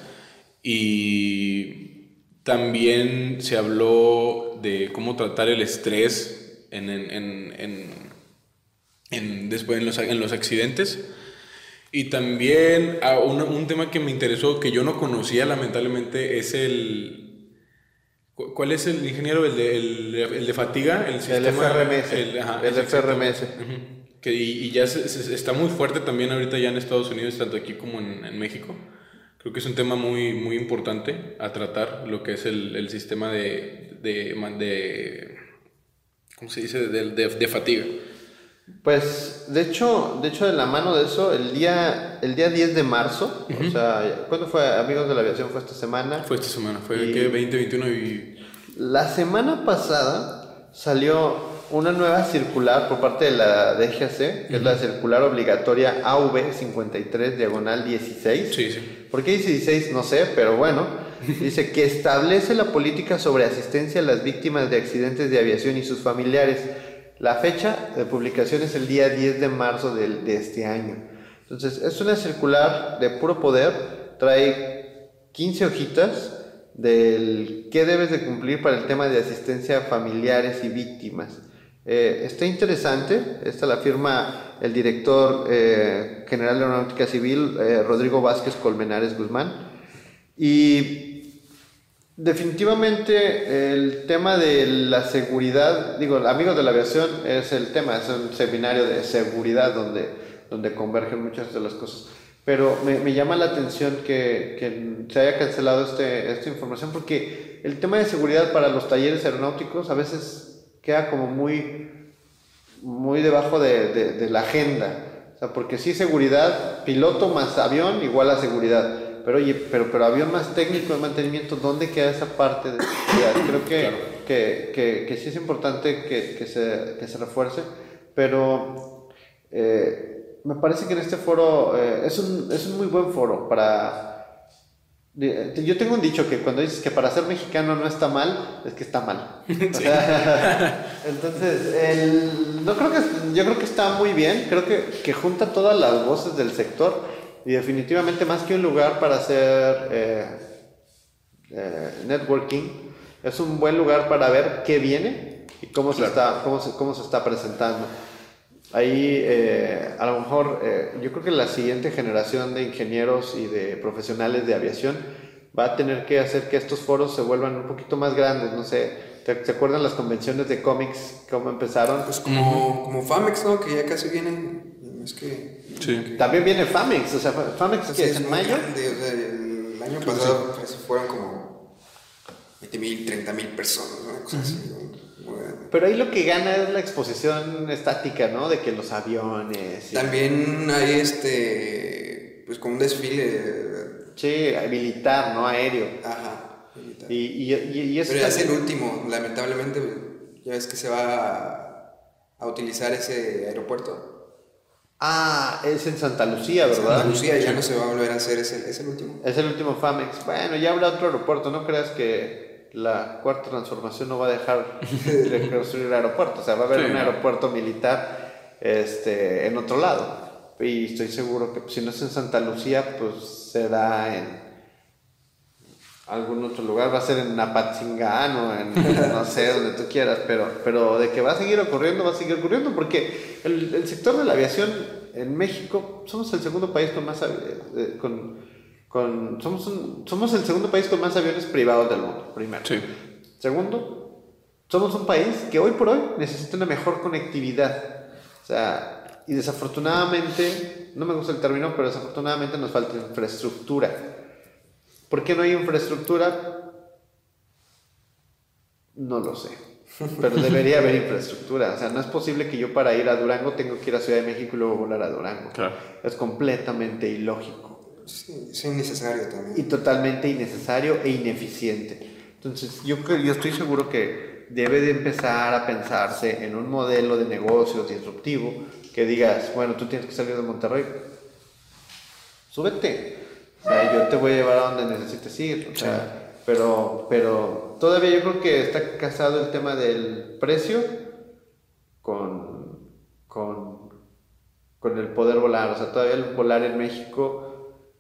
y también se habló de cómo tratar el estrés en, en, en, en- después en los, en los accidentes. Y también ah, un, un tema que me interesó, que yo no conocía lamentablemente, es el... cu- ¿Cuál es el ingeniero? El de, el, el de fatiga, el El. FRMS. El, ajá, el. FRMS. Que, y, y ya se- se- está muy fuerte también ahorita ya en Estados Unidos, tanto aquí como en, en México. Creo que es un tema muy, muy importante a tratar, lo que es el, el sistema de, de, de- ¿Cómo se dice? De, de, de fatiga. Pues, de hecho, de hecho, de la mano de eso, el día, el día 10 de marzo, o sea, ¿cuándo fue, amigos de la aviación? Fue esta semana. Fue esta semana, fue Y- que 20, 21 y... La semana pasada salió una nueva circular por parte de la DGAC, que es la circular obligatoria AV53 diagonal 16. Sí, sí. ¿Por qué dice 16? No sé, pero bueno. Dice que establece la política sobre asistencia a las víctimas de accidentes de aviación y sus familiares. La fecha de publicación es el día 10 de marzo del- de, este año. Entonces, es una circular de puro poder. Trae 15 hojitas del qué debes de cumplir para el tema de asistencia a familiares y víctimas. Eh, está interesante, esta la firma el director eh, general de Aeronáutica Civil, eh, Rodrigo Vázquez Colmenares Guzmán. Y definitivamente el tema de la seguridad, digo, amigos de la aviación es el tema, es un seminario de seguridad donde, donde convergen muchas de las cosas. Pero me, me llama la atención que, que se haya cancelado este, esta información porque el tema de seguridad para los talleres aeronáuticos a veces queda como muy, muy debajo de, de- de la agenda. O sea, porque sí, seguridad, piloto más avión igual a seguridad. Pero oye, pero, pero avión más técnico de mantenimiento, ¿dónde queda esa parte de seguridad? Creo que, Claro. que, que, que sí es importante que, que, se, que se refuerce, pero eh, me parece que en este foro eh, es, un, es un muy buen foro para... de- Yo tengo un dicho que cuando dices que para ser mexicano no está mal, es que está mal. O sea, entonces, el- no creo que, yo creo que está muy bien, creo que, que junta todas las voces del sector y definitivamente más que un lugar para hacer eh, eh, networking, es un buen lugar para ver qué viene y cómo, se, está, cómo, se, cómo se está presentando. Ahí, eh, a lo mejor, eh, yo creo que la siguiente generación de ingenieros y de profesionales de aviación va a tener que hacer que estos foros se vuelvan un poquito más grandes. No sé, ¿te, te acuerdan las convenciones de cómics, cómo empezaron? Pues como, como Famex, ¿no? Que ya casi vienen. Es que. Sí. También viene Famex, o sea, Famex Así que es es en muy mayo. grande, o sea, el año pasado pues, fueron como 20 mil, 30 mil personas, ¿no? Así, ¿no? Pero ahí lo que gana es la exposición estática, ¿no? De que los aviones. y- También hay este. Pues como un desfile. Sí, militar, ¿no? Aéreo. Ajá. militar. Y, y, eso Pero ya es el último, lamentablemente. Ya ves que se va a, a utilizar ese aeropuerto. Ah, es en Santa Lucía, ¿verdad? Santa Lucía ya no se va a volver a hacer, es el, es el último. Es el último Famex. Bueno, ya habrá otro aeropuerto. No creas que la cuarta transformación no va a dejar de construir el aeropuerto. O sea, va a haber Sí, un aeropuerto militar este, en otro lado. Y estoy seguro que pues, si no es en Santa Lucía, pues será en algún otro lugar. Va a ser en Apatzingán o en no sé, donde tú quieras. Pero, pero de que va a seguir ocurriendo, va a seguir ocurriendo. Porque el, el sector de la aviación en México somos el segundo país con más avi- eh, con, con somos un- somos el segundo país con más aviones privados del mundo primero Sí. segundo somos un país que hoy por hoy necesita una mejor conectividad o sea y desafortunadamente no me gusta el término pero desafortunadamente nos falta infraestructura ¿por qué no hay infraestructura? no lo sé pero debería haber infraestructura. O sea, no es posible que yo para ir a Durango tengo que ir a Ciudad de México y luego volar a Durango. Claro. Es completamente ilógico Sí, es innecesario y también. totalmente innecesario e ineficiente. Entonces, yo, yo estoy seguro que debe de empezar a pensarse en un modelo de negocios disruptivo que digas, bueno, tú tienes que salir de Monterrey, súbete. O sea, yo te voy a llevar a donde necesites ir. O sea, pero, pero todavía yo creo que está casado el tema del precio con, con, con el poder volar. O sea, todavía el volar en México,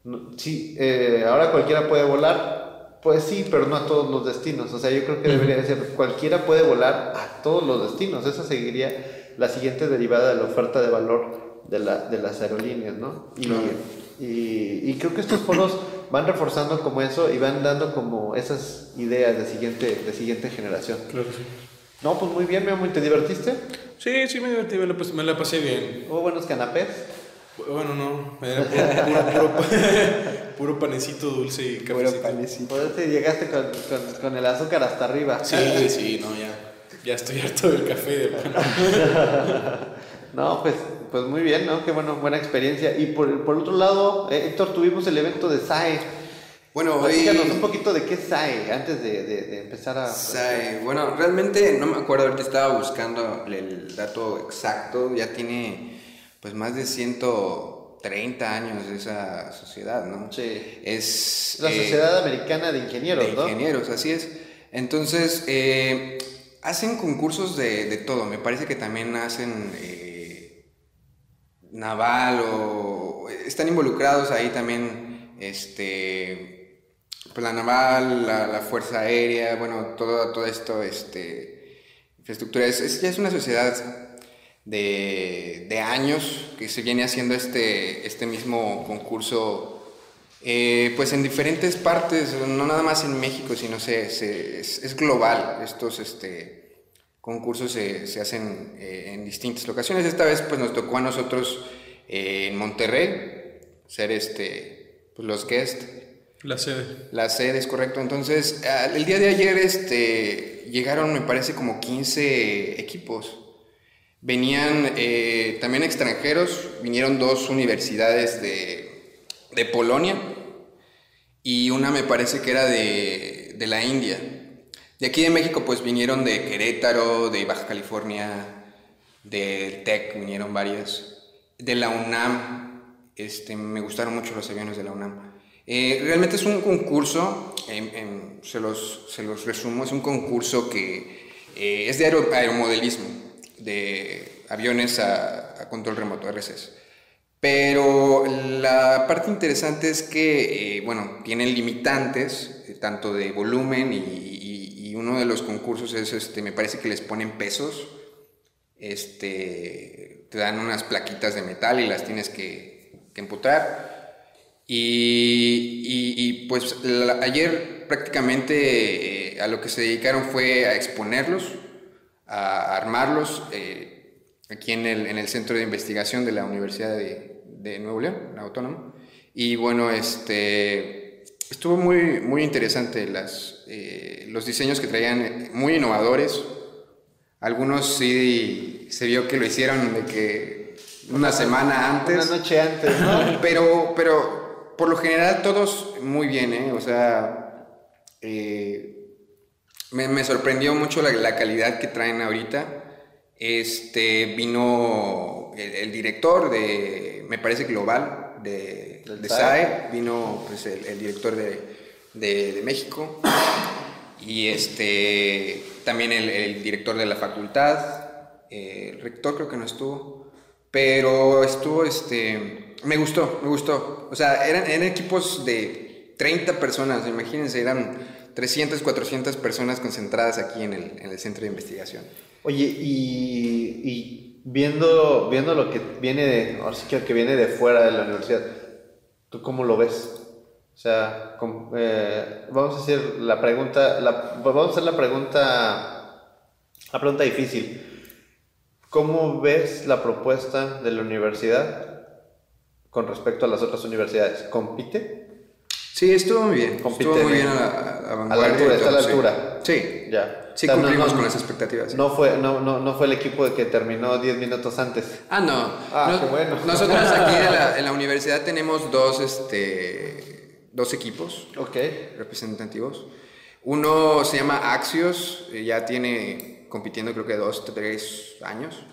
no- sí, eh, ahora cualquiera puede volar. Pues sí, pero no a todos los destinos. O sea, yo creo que debería ser cualquiera puede volar a todos los destinos. Esa seguiría la siguiente derivada de la oferta de valor de, la, de las aerolíneas, ¿no? Y, y, y creo que estos foros van reforzando como eso y van dando como esas ideas de siguiente, de siguiente generación. Claro, sí. No, pues muy bien, mi amor, ¿te divertiste? Sí, sí, me divertí, me la, me la pasé bien. Hubo buenos canapés. Bueno, no, era puro, puro, puro, puro panecito dulce y cafecito. Por eso llegaste con, con, con el azúcar hasta arriba. Sí, sí, no, ya. Ya estoy harto del café de pan. No, pues, pues muy bien, ¿no? Qué bueno, buena experiencia. Y por, por otro lado, eh, Héctor, tuvimos el evento de SAE. Bueno, hoy. Platícanos un poquito de qué es SAE antes de, de- de empezar a... Sai, bueno, realmente no me acuerdo, ahorita estaba buscando el dato exacto, ya tiene pues más de 130 años esa sociedad, ¿no? Sí. Es La eh, Sociedad Americana de Ingenieros, de ¿no? ingenieros, así es. Entonces, eh, hacen concursos de, de todo, me parece que también hacen eh, naval o están involucrados ahí también, este, pues la naval, la, la fuerza aérea, bueno, todo, todo esto, este, infraestructura, es, es- ya es una sociedad de, de años que se viene haciendo este, este mismo concurso eh, pues en diferentes partes, no nada más en México, sino se, se- es, es global. Estos este, concursos se, se hacen eh, en distintas locaciones. Esta vez pues nos tocó a nosotros eh, en Monterrey ser este, pues, los. La sede. La sede es correcto. Entonces, el día de ayer este, llegaron, me parece, como 15 equipos. Venían eh, también extranjeros, vinieron dos universidades de, de Polonia y una me parece que era de, de la India. De aquí de México pues vinieron de Querétaro, de Baja California, del TEC vinieron varios. de la UNAM. Este, me gustaron mucho los aviones de la UNAM. Eh, realmente es un concurso, se, los, se, los, resumo, es un concurso que eh, es de aeromodelismo, de aviones a, control remoto, RCS. Pero la parte interesante es que, eh, bueno, tienen limitantes, tanto de volumen y, uno de los concursos es, este, me parece que les ponen pesos, este, te dan unas plaquitas de metal y las tienes que, que emputar. Y, y, pues ayer prácticamente eh, a lo que se dedicaron fue a exponerlos, a armarlos eh, aquí en el, en el, Centro de Investigación de la Universidad de, de Nuevo León, la Autónoma. Y bueno, este Estuvo muy, muy interesante las, eh, los diseños que traían, eh, muy innovadores. Algunos sí se vio que lo hicieron de que una semana antes. Una noche antes, ¿no? pero, pero por lo general todos muy bien, ¿eh? O sea, me, sorprendió mucho la, calidad que traen ahorita. Este, vino el director de, me parece, Global, de, de SAE, vino pues, el, director de, de, México. Y este, también el, director de la facultad, eh, el rector creo que no estuvo, pero estuvo, este, me gustó, me gustó. O sea, eran, eran equipos de 30 personas, imagínense, eran 300, 400 personas concentradas aquí en el, en el centro de investigación. Oye, y, y viendo, viendo lo que viene de, ahora sí que, viene de fuera de la universidad, ¿tú cómo lo ves? O sea, eh, vamos a hacer la pregunta, vamos a hacer la pregunta, la pregunta difícil. ¿Cómo ves la propuesta de la universidad con respecto a las otras universidades? ¿Compite? Sí, estuvo muy bien. Compite estuvo muy bien, a la, a la altura, está a la altura. Sí. Ya. Sí, cumplimos con las expectativas. No, fue, no, no, no fue el equipo que terminó 10 minutos antes. Ah, no. Ah, qué bueno. Nosotros aquí en la, en la, universidad tenemos dos, este, dos equipos okay. representativos. Uno se llama Axios, eh, ya tiene compitiendo creo que dos, tres años.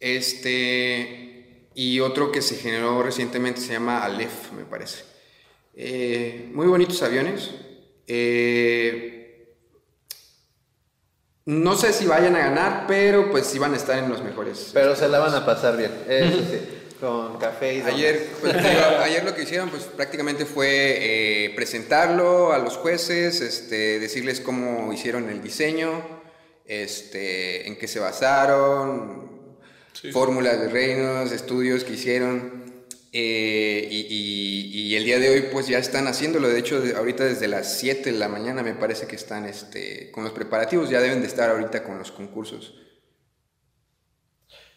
Este, y otro que se generó recientemente se llama Aleph, me parece. Eh, muy bonitos aviones. Eh, no sé si vayan a ganar, pero pues sí van a estar en los mejores. Pero se la van a pasar bien, eso sí, con café y ayer, pues, ayer lo que hicieron pues prácticamente fue eh, presentarlo a los jueces, este, decirles cómo hicieron el diseño, este, en qué se basaron, fórmulas de reinos, estudios que hicieron. Eh, y, el día de hoy pues ya están haciéndolo, de hecho ahorita desde las 7 de la mañana me parece que están este, con los preparativos, ya deben de estar ahorita con los concursos.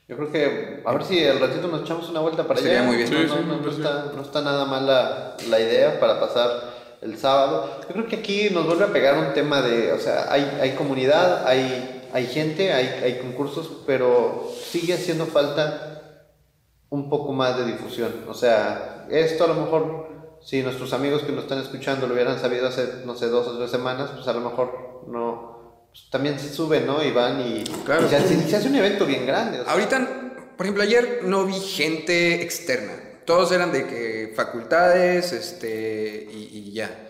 Yo creo que a ver si al ratito nos echamos una vuelta para Sería muy bien. no, está, nada mal la, la, idea para pasar el sábado. Yo creo que aquí nos vuelve a pegar un tema de, o sea, hay, hay comunidad, hay, hay gente, hay, hay concursos, pero sigue haciendo falta un poco más de difusión. O sea, esto a lo mejor, si nuestros amigos que nos están escuchando lo hubieran sabido hace, no sé, dos o tres semanas, pues a lo mejor no, pues también se suben, ¿no? Y van y, claro. se, hace un evento bien grande. Ahorita, por ejemplo, ayer no vi gente externa. Todos eran de que facultades, este, y, ya.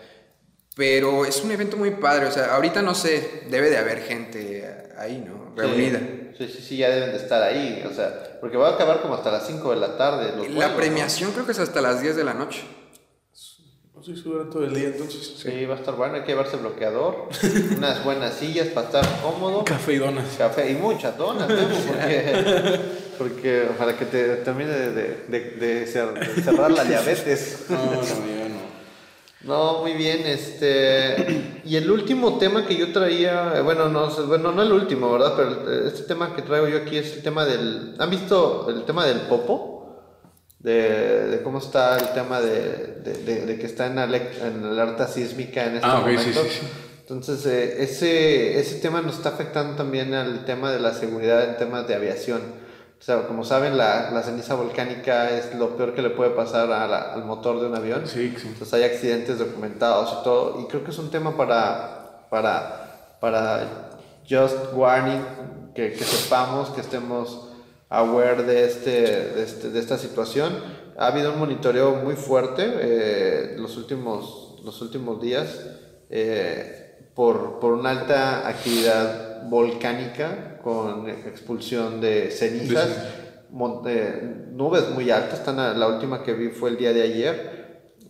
Pero es un evento muy padre, o sea, ahorita no sé, debe de haber gente ahí, ¿no? Reunida. Sí, sí, sí, ya deben de estar ahí, o sea, porque va a acabar como hasta las 5 de la tarde. la premiación creo que es hasta las 10 de la noche. No sé si todo el día entonces. Sí. va a estar bueno, hay que llevarse bloqueador, unas buenas sillas para estar cómodo. Café y donas. Café y muchas donas, ¿no? porque, porque para que te termine de, de, de, cerrar la diabetes. No, no, no. Muy bien, este... Y el último tema que yo traía, bueno, no, bueno, no el último, ¿verdad? Pero este tema que traigo yo aquí es el tema del... ¿Han visto el tema del popo? De, cómo está el tema de, de, que está en, en alerta sísmica en este ah, momento. Sí, sí, sí. Entonces, eh, ese, ese tema nos está afectando también al tema de la seguridad en temas de aviación. O sea, como saben, la, la, ceniza volcánica es lo peor que le puede pasar al motor de un avión. Sí, sí. Entonces hay accidentes documentados y todo. Y creo que es un tema para, para, para just warning, que, que sepamos, que estemos aware de, este, de, este, de esta situación. Ha habido un monitoreo muy fuerte eh, los, últimos, los últimos días eh, por, por una alta actividad volcánica con expulsión de cenizas, eh, nubes muy altas. Están a- la última que vi fue el día de ayer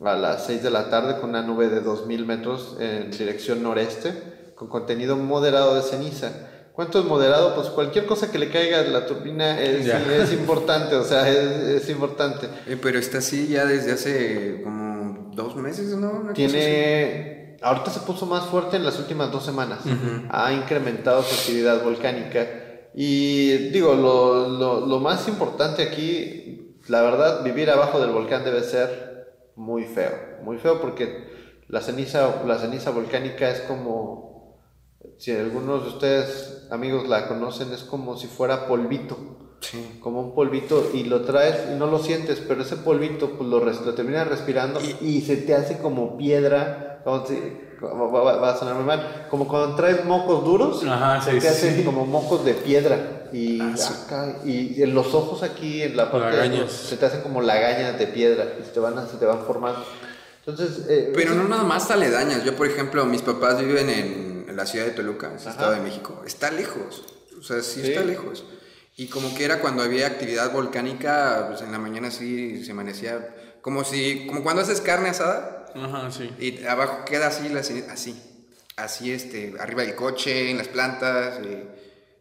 a las 6 de la tarde con una nube de 2000 metros en dirección noreste con contenido moderado de ceniza. ¿Cuánto es moderado? Pues cualquier cosa que le caiga a la turbina es, importante, o sea, es, es importante. Eh, pero está así ya desde hace como dos meses, ¿no? Una. Tiene, ahorita se puso más fuerte en las últimas dos semanas. Ha incrementado su actividad volcánica. Y digo, lo, lo, lo más importante aquí, la verdad, vivir abajo del volcán debe ser muy feo. Muy feo porque la ceniza, la ceniza volcánica es como, si algunos de ustedes, amigos, la conocen, es como si fuera polvito Sí. como un polvito y lo traes y no lo sientes, pero ese polvito pues lo, res- lo terminas respirando y, se te hace como piedra, como si- como- va, a sonar muy mal, como cuando traes mocos duros, Ajá, sí, te hacen sí. como mocos de piedra y Ah, acá, y en los ojos aquí en la parte de- se te hacen como lagañas de piedra y se te van, se te van formando. Entonces, eh, Pero no nada más aledañas. Yo, por ejemplo, mis papás viven en, en la ciudad de Toluca, en el. Estado de México. Está lejos. O sea, sí, Sí. está lejos. Y como que era cuando había actividad volcánica, pues en la mañana sí se amanecía como si, como cuando haces carne asada Ajá, sí. y abajo queda así, así, así, este, arriba del coche, en las plantas. eh.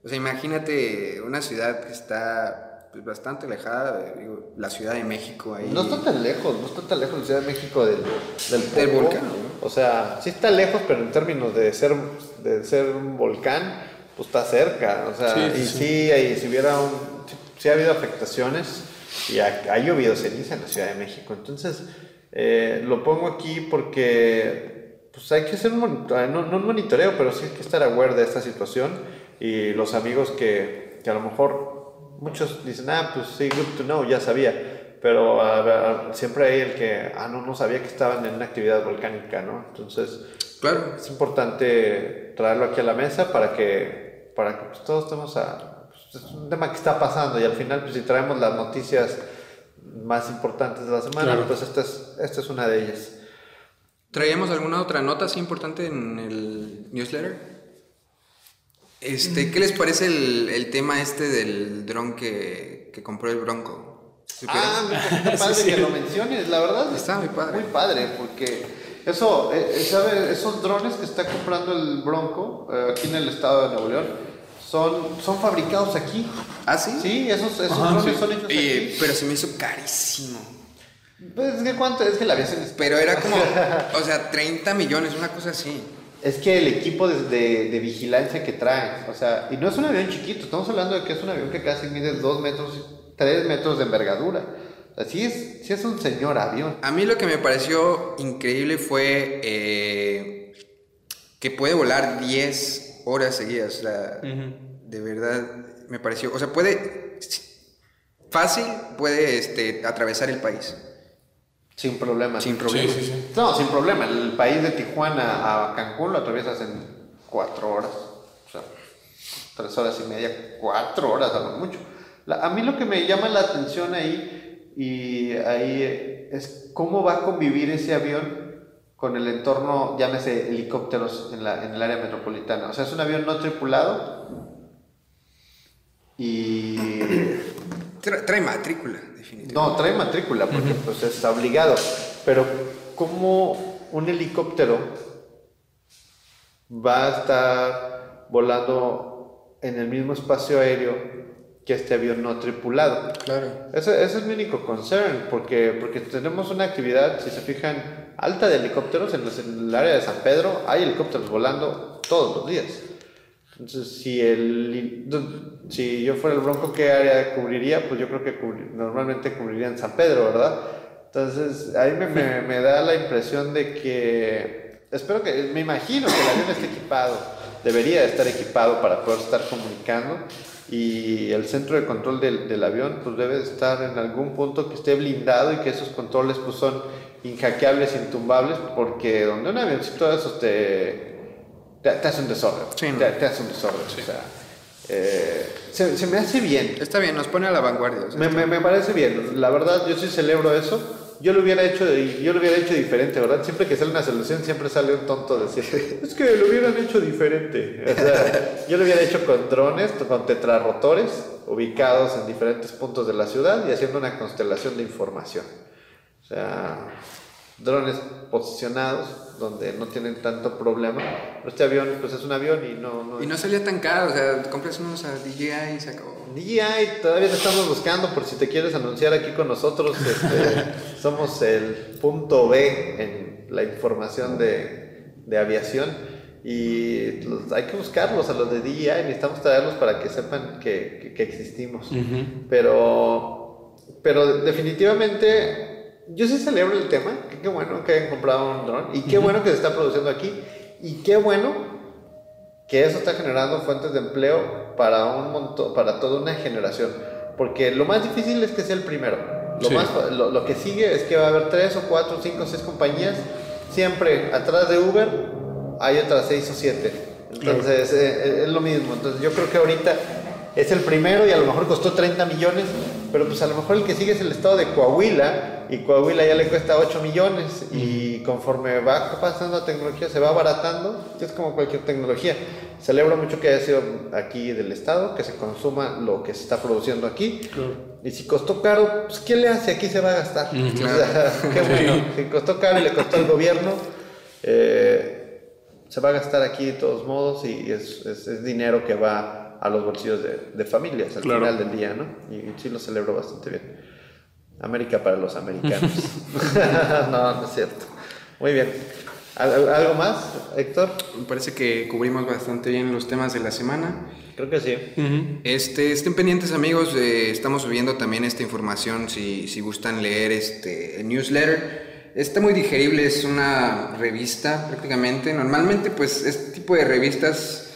o sea, imagínate una ciudad que está pues, bastante alejada, digo, la Ciudad de México ahí. No está tan lejos, no está tan lejos la Ciudad de México del, del, volcán, ¿no? O sea, sí está lejos, pero en términos de ser, de ser un volcán, pues está cerca. O sea, Sí, y sí. sí, si hubiera un, sí, sí ha habido afectaciones y ha, ha llovido ceniza en la Ciudad de México. Entonces, eh, lo pongo aquí porque pues hay que hacer un monitoreo, no, no un monitoreo, pero sí hay que estar aware de esta situación y los amigos que, que a lo mejor muchos dicen, ah, pues sí, good to know, ya sabía, pero a ver, siempre hay el que, ah, no, no sabía que estaban en una actividad volcánica, ¿no? Entonces, Claro. es importante traerlo aquí a la mesa para que, para que pues, todos estemos a... pues, es un tema que está pasando y al final, pues si traemos las noticias más importantes de la semana, Claro. pues esta es, esta es una de ellas. ¿Traíamos alguna otra nota así importante en el newsletter? Este, ¿qué les parece el, el tema este del dron que, que compró el Bronco? ¿Supieron? Ah, mira, qué padre Sí, sí. que lo menciones, la verdad. Está muy padre. Muy padre, porque eso, eh, eh, ¿sabe? Esos drones que está comprando el Bronco eh, aquí en el estado de Nuevo León son, son fabricados aquí. ¿Ah, sí? Sí, esos, esos Ajá, drones sí. son hechos aquí. pero se me hizo carísimo. Pues, es que cuánto, es que la aviación es Pero era como, o sea, 30 millones, una cosa así. Es que el equipo de, de, de vigilancia que traen, o sea, y no es un avión chiquito, estamos hablando de que es un avión que casi mide 2 metros, 3 metros de envergadura. Así es, sí es un señor avión. A mí lo que me pareció increíble fue eh, que puede volar 10 horas seguidas. O sea, de verdad me pareció. O sea, puede. Fácil puede este, atravesar el país. Sin problema. Sin Sí, problema. sí, sí. No, sin problema. El país de Tijuana a Cancún lo atraviesas en 4 horas. O sea, 3 horas y media, 4 horas a lo mucho. La- a mí lo que me llama la atención ahí, y ahí es cómo va a convivir ese avión con el entorno, llámese helicópteros en, la, en el área metropolitana. O sea, es un avión no tripulado y Tra- trae matrícula, definitivamente. no, trae matrícula porque pues está obligado. Pero ¿cómo un helicóptero va a estar volando en el mismo espacio aéreo que este avión no tripulado? Claro. Ese, ese es mi único concern, porque, porque tenemos una actividad, si se fijan, alta de helicópteros en, los- en el área de San Pedro. Hay helicópteros volando todos los días. Entonces, si, el, si yo fuera el Bronco, ¿qué área cubriría? Pues yo creo que cubri- normalmente cubriría en San Pedro, ¿verdad? Entonces, ahí me, me, me da la impresión de que, espero que, me imagino que el avión esté equipado, debería estar equipado para poder estar comunicando y el centro de control del, del avión pues debe estar en algún punto que esté blindado y que esos controles pues son inhackeables, intumbables, porque donde un avioncito de esos te, te, te hace un desorden, te, te hace un desorden, o sea, eh, se, se me hace bien. Está bien, nos pone a la vanguardia. o sea, Me, me, me parece bien, la verdad yo sí celebro eso. Yo lo hubiera hecho, yo lo hubiera hecho diferente, ¿verdad? Siempre que sale una solución siempre sale un tonto decir, es que lo hubieran hecho diferente. O sea, yo lo hubiera hecho con drones, con tetrarrotores ubicados en diferentes puntos de la ciudad y haciendo una constelación de información. O sea, drones posicionados donde no tienen tanto problema. Pero este avión, pues es un avión y no... no Y no salía tan caro, o sea, compras unos a DJI y se acabó. DJI, todavía lo estamos buscando por si te quieres anunciar aquí con nosotros. este, somos el punto B en la información de, de aviación y los- hay que buscarlos a los de DJI, necesitamos traerlos para que sepan que, que- que existimos. Pero, pero definitivamente yo sí celebro el tema, que qué bueno que hayan comprado un dron y qué bueno que se está produciendo aquí y qué bueno que eso está generando fuentes de empleo para un montón, para toda una generación. Porque lo más difícil es que sea el primero. Lo, Sí. más, lo, lo que sigue es que va a haber tres o cuatro, cinco seis compañías. Siempre atrás de Uber hay otras seis o siete. Entonces eh, es lo mismo. Entonces yo creo que ahorita es el primero y a lo mejor costó 30 millones, pero pues a lo mejor el que sigue es el estado de Coahuila y Coahuila ya le cuesta 8 millones y conforme va pasando la tecnología se va abaratando, es como cualquier tecnología. Celebro mucho que haya sido aquí del estado, que se consuma lo que se está produciendo aquí. Y si costó caro, pues ¿qué le hace? Aquí se va a gastar. O sea, qué bueno. Si costó caro y le costó al gobierno, eh, se va a gastar aquí de todos modos y es, es- es dinero que va a los bolsillos de, de familias al Claro. final del día, ¿no? Y sí lo celebro bastante bien. América para los americanos. no, no es cierto. Muy bien. ¿Al- ¿Algo más, Héctor? Me parece que cubrimos bastante bien los temas de la semana. Creo que sí. Este, estén pendientes amigos, eh, estamos subiendo también esta información si, si gustan leer este el newsletter. Está muy digerible, es una revista prácticamente. Normalmente pues este tipo de revistas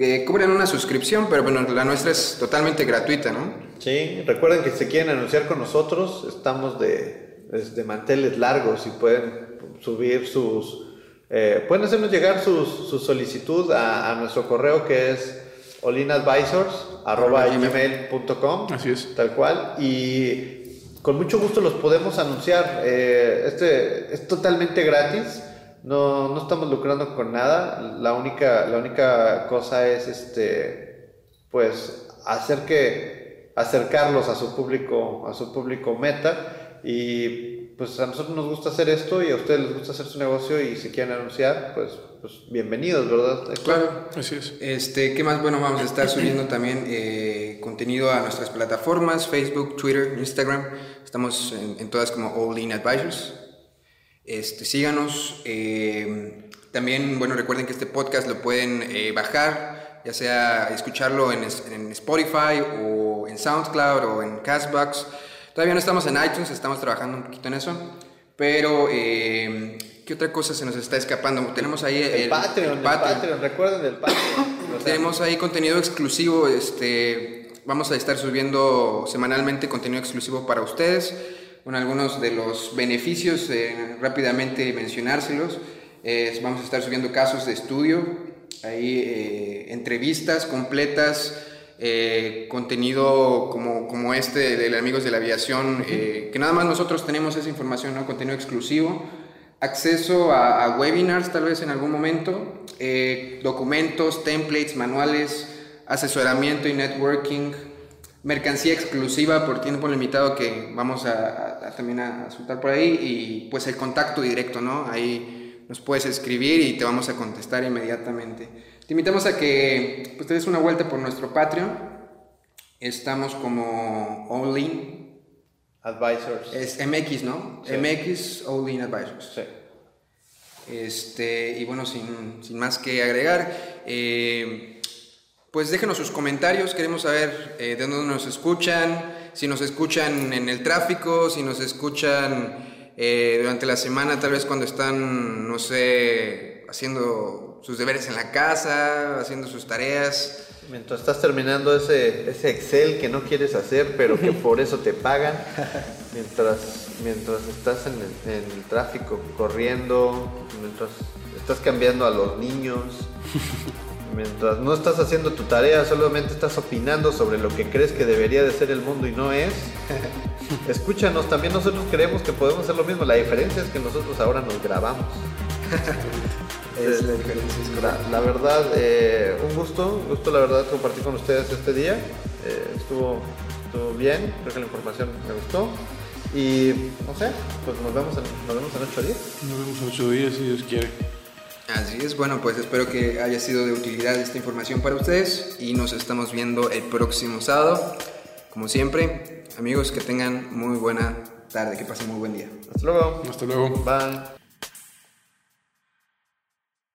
que cobran una suscripción, pero bueno, la nuestra es totalmente gratuita, ¿no? Sí, recuerden que si se quieren anunciar con nosotros, estamos de, de manteles largos y pueden subir sus... eh, pueden hacernos llegar sus- su solicitud a, a nuestro correo que es olinadvisors.gmail.com Así es. Tal cual. Y con mucho gusto los podemos anunciar. Eh, este es totalmente gratis. No, no estamos lucrando con nada. La única, la única cosa es este pues hacer que acercarlos a su público, a su público meta. Y pues a nosotros nos gusta hacer esto y a ustedes les gusta hacer su negocio y si quieren anunciar, pues, pues bienvenidos, ¿verdad? Claro. Así es. Este, ¿qué más? Bueno, vamos a estar subiendo también eh, contenido a nuestras plataformas, Facebook, Twitter, Instagram. Estamos en, en todas como All In Advisors. Este, síganos. eh, también, bueno, recuerden que este podcast lo pueden eh, bajar, ya sea escucharlo en, Spotify o en SoundCloud o en Castbox. Todavía no estamos en iTunes, estamos trabajando un poquito en eso. Pero, eh, ¿qué otra cosa se nos está escapando? Tenemos ahí El, Patreon, el Patreon, recuerden el Patreon. Tenemos ahí contenido exclusivo, este, vamos a estar subiendo semanalmente contenido exclusivo para ustedes, con algunos de los beneficios, eh, rápidamente mencionárselos. Es- vamos a estar subiendo casos de estudio, ahí eh, entrevistas completas, eh, contenido como, como este de, de Amigos de la Aviación, eh, que nada más nosotros tenemos esa información, ¿no? contenido exclusivo acceso a, a webinars tal vez en algún momento, eh, documentos, templates, manuales, asesoramiento y networking, mercancía exclusiva por tiempo limitado que vamos a, a- a también a, a soltar por ahí y pues el contacto directo, ¿no? Ahí nos puedes escribir y te vamos a contestar inmediatamente. Te invitamos a que pues, te des una vuelta por nuestro Patreon. Estamos como In, Advisors. es MX, ¿no? Sí. MX In Advisors. Sí. Este, y bueno, sin, sin más que agregar, eh, pues déjenos sus comentarios, queremos saber eh, de dónde nos escuchan, si nos escuchan en el tráfico, si nos escuchan eh, durante la semana, tal vez cuando están, no sé, haciendo sus deberes en la casa, haciendo sus tareas. Mientras estás terminando ese, ese Excel que no quieres hacer, pero que por eso te pagan, mientras, mientras estás en el, en el tráfico corriendo, mientras estás cambiando a los niños, Mientras no estás haciendo tu tarea, solamente estás opinando sobre lo que crees que debería de ser el mundo y no es. Escúchanos, también nosotros creemos que podemos hacer lo mismo. La diferencia es que nosotros ahora nos grabamos. Es la diferencia. La, verdad, eh, un gusto, un gusto la verdad compartir con ustedes este día. Eh, estuvo, estuvo bien, creo que la información me gustó. Y no sé, pues nos vemos en, nos vemos en ocho días. Nos vemos en ocho días si Dios quiere. Así es, bueno, pues espero que haya sido de utilidad esta información para ustedes y nos estamos viendo el próximo sábado. Como siempre, amigos, que tengan muy buena tarde, que pasen muy buen día. Hasta luego. Hasta luego. Bye.